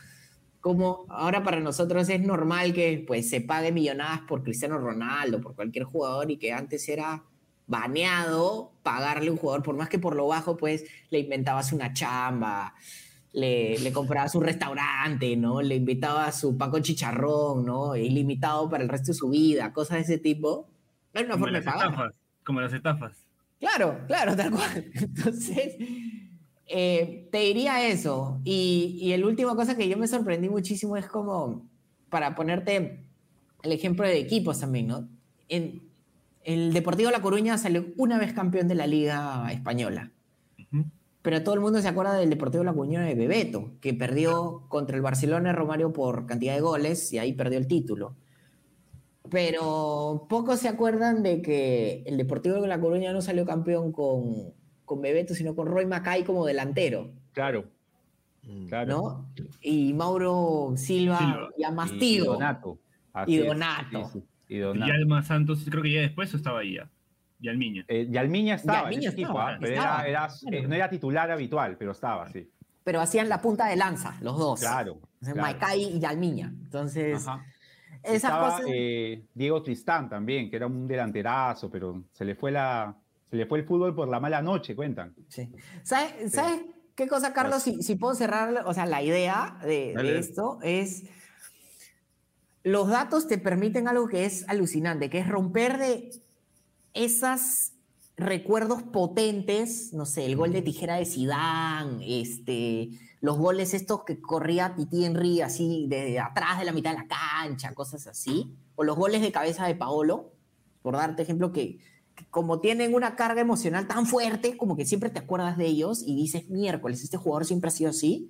Speaker 5: Como ahora para nosotros es normal que pues, se pague millonadas por Cristiano Ronaldo, por cualquier jugador, y que antes era baneado pagarle a un jugador, por más que por lo bajo, pues le inventabas una chamba, le, le comprabas un restaurante, ¿no? Le invitabas su pan con chicharrón, ¿no? Ilimitado para el resto de su vida, cosas de ese tipo. No era una
Speaker 7: Como
Speaker 5: forma de pagar.
Speaker 7: estafas. Como las estafas.
Speaker 5: Claro, claro, tal cual. Entonces, eh, te diría eso. Y, y el última cosa que yo me sorprendí muchísimo es como, para ponerte el ejemplo de equipos también, ¿no? En, el Deportivo La Coruña salió una vez campeón de la Liga Española. Pero todo el mundo se acuerda del Deportivo La Coruña de Bebeto, que perdió contra el Barcelona de Romario por cantidad de goles y ahí perdió el título. Pero pocos se acuerdan de que el Deportivo de La Coruña no salió campeón con, con Bebeto, sino con Roy Macay como delantero,
Speaker 6: Claro,
Speaker 4: Mm.
Speaker 6: claro.
Speaker 5: ¿no? Y Mauro Silva,
Speaker 7: Silva.
Speaker 5: ya más
Speaker 6: Y- y
Speaker 5: tío.
Speaker 6: Donato. Así
Speaker 5: Y
Speaker 6: es,
Speaker 5: Donato.
Speaker 6: sí, sí, Y
Speaker 7: Y. Alma Santos, creo que ya después estaba ahí ya. Yalmiña.
Speaker 6: Eh, Yalmiña estaba
Speaker 5: Yalmiña
Speaker 6: en ese equipo,
Speaker 5: estaba,
Speaker 6: ah, pero
Speaker 5: estaba,
Speaker 6: era- era-
Speaker 5: claro.
Speaker 6: eh, no era titular habitual, pero estaba, sí.
Speaker 5: Pero hacían la punta de lanza, los dos.
Speaker 6: Claro.
Speaker 5: O sea,
Speaker 6: claro.
Speaker 5: Macay y Yalmiña. Entonces,
Speaker 6: Ajá.
Speaker 5: esas
Speaker 6: Estaba
Speaker 5: cosas...
Speaker 6: eh, Diego Tristán también, que era un delanterazo, pero se le fue la se le fue el fútbol por la mala noche, cuentan.
Speaker 5: Sí. ¿Sabes, ¿Sabes qué cosa, Carlos? Si, si puedo cerrar, o sea, la idea de, de esto es, los datos te permiten algo que es alucinante, que es romper de esas recuerdos potentes, no sé, el gol de tijera de Sidán, este, los goles estos que corría Titi Henry así de atrás de la mitad de la cancha, cosas así, o los goles de cabeza de Paolo, por darte ejemplo que, que como tienen una carga emocional tan fuerte, como que siempre te acuerdas de ellos y dices, miércoles, este jugador siempre ha sido así,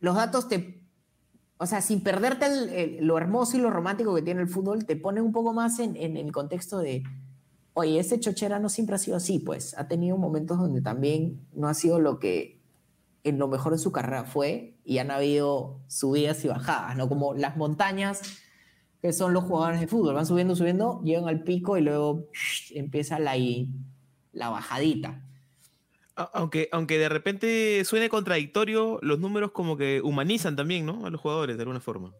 Speaker 5: los datos te, o sea, sin perderte lo hermoso y lo romántico que tiene el fútbol, te ponen un poco más en, el contexto de, oye, ese Chochera no siempre ha sido así, pues ha tenido momentos donde también no ha sido lo que en lo mejor de su carrera fue y han habido subidas y bajadas, ¿no? Como las montañas que son los jugadores de fútbol, van subiendo, subiendo, llegan al pico y luego empieza la bajadita.
Speaker 4: Aunque, aunque de repente suene contradictorio, los números como que humanizan también, ¿no? A los jugadores de alguna forma.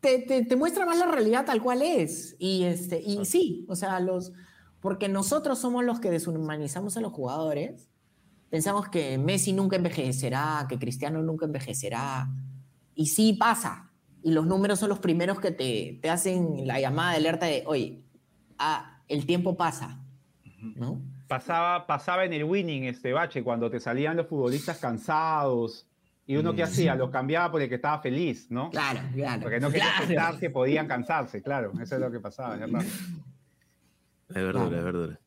Speaker 5: te, te- te muestra más la realidad tal cual es. Y, este, y sí, o sea, los, porque nosotros somos los que deshumanizamos a los jugadores. Pensamos que Messi nunca envejecerá, que Cristiano nunca envejecerá. Y sí pasa. Y los números son los primeros que te, te hacen la llamada de alerta de, oye, ah, el tiempo pasa. ¿no?
Speaker 6: Pasaba, pasaba en el winning este bache cuando te salían los futbolistas cansados y uno qué hacía, los cambiaba por el que estaba feliz, ¿no?
Speaker 5: Claro, claro.
Speaker 6: Porque no quería
Speaker 5: claro.
Speaker 6: aceptar que podían cansarse, claro, eso es lo que pasaba, es verdad.
Speaker 4: Es verdura,
Speaker 5: Claro.
Speaker 4: es verdura.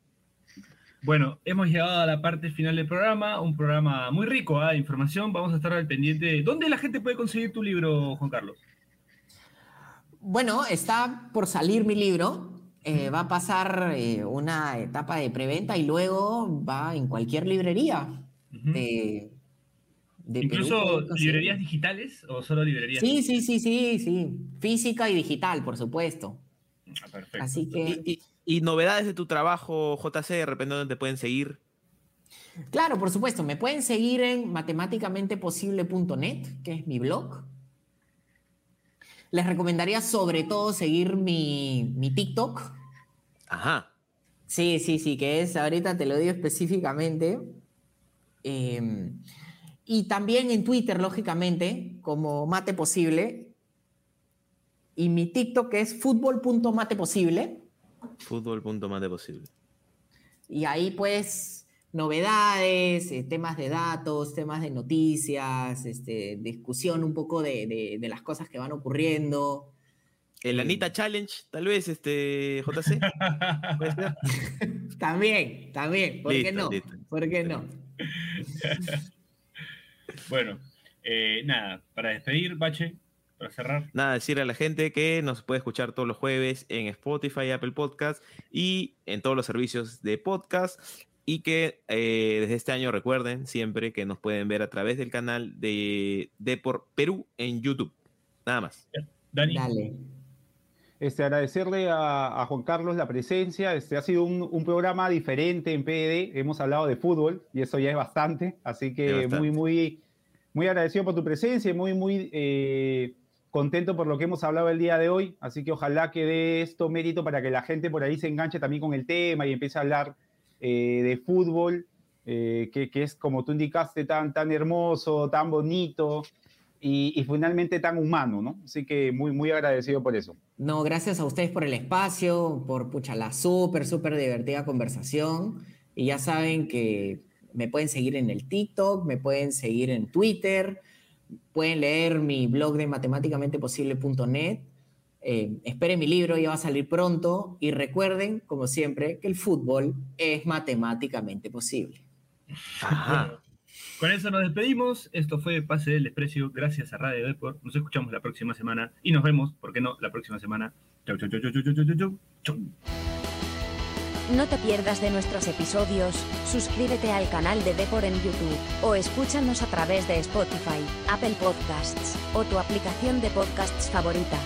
Speaker 7: Bueno, hemos llegado a la parte final del programa, un programa muy rico ¿ah? de información. Vamos a estar al pendiente. ¿Dónde la gente puede conseguir tu libro, Juan Carlos?
Speaker 5: Bueno, está por salir mi libro. Eh, va a pasar eh, una etapa de preventa y luego va en cualquier librería de, de Perú,
Speaker 7: ¿Incluso librerías digitales o solo librerías?
Speaker 5: Sí, sí, sí, sí, sí. Física y digital, por supuesto.
Speaker 7: Ah, perfecto.
Speaker 5: Así que,
Speaker 4: Y, y- y novedades de tu trabajo, JC, de repente donde te pueden seguir.
Speaker 5: claro, por supuesto, me pueden seguir en matemáticamenteposible.net, que es mi blog. Les recomendaría sobre todo seguir mi, mi TikTok.
Speaker 4: Ajá.
Speaker 5: Sí, sí, sí, que es, ahorita te lo digo específicamente. Eh, y también en Twitter, lógicamente, como Mate Posible. Y mi TikTok es fútbol.mateposible.
Speaker 4: Fútbol.mate posible.
Speaker 5: Y ahí pues novedades, eh, temas de datos, temas de noticias, este, discusión un poco de, de- de las cosas que van ocurriendo.
Speaker 4: El Anita Challenge, tal vez, este, JC.
Speaker 5: También, también, ¿por qué no?
Speaker 4: listo.
Speaker 5: ¿Por qué no?
Speaker 7: Bueno, eh, nada, para despedir, Bache, para cerrar.
Speaker 4: Nada, decirle a la gente que nos puede escuchar todos los jueves en Spotify, Apple Podcast y en todos los servicios de podcast. Y que eh, desde este año recuerden siempre que nos pueden ver a través del canal de Depor Perú en YouTube. Nada más.
Speaker 7: Dani.
Speaker 5: Dale.
Speaker 6: Este, agradecerle a, a Juan Carlos la presencia. Este, ha sido un, un programa diferente en PD. Hemos hablado de fútbol y eso ya es bastante. Así que
Speaker 4: bastante.
Speaker 6: muy, muy, muy agradecido por tu presencia y muy, muy eh, contento por lo que hemos hablado el día de hoy. Así que ojalá que dé esto mérito para que la gente por ahí se enganche también con el tema y empiece a hablar eh, de fútbol, eh, que, que es como tú indicaste, tan, tan hermoso, tan bonito. Y, y finalmente tan humano, ¿no? Así que muy, muy agradecido por eso.
Speaker 5: No, gracias a ustedes por el espacio, por pucha, la súper, súper divertida conversación. Y ya saben que me pueden seguir en el TikTok, me pueden seguir en Twitter, pueden leer mi blog de matemáticamenteposible.net. Eh, esperen mi libro, ya va a salir pronto y recuerden, como siempre, que el fútbol es matemáticamente posible.
Speaker 7: Con eso nos despedimos. Esto fue Pase del Desprecio. Gracias a Radio Deport. Nos escuchamos la próxima semana y nos vemos, ¿por qué no? La próxima semana. Chau, chau, chau, chau, chau, chau, chau. chau.
Speaker 2: No te pierdas de nuestros episodios, suscríbete al canal de Deport en YouTube, o escúchanos a través de Spotify, Apple Podcasts, o tu aplicación de podcasts favorita.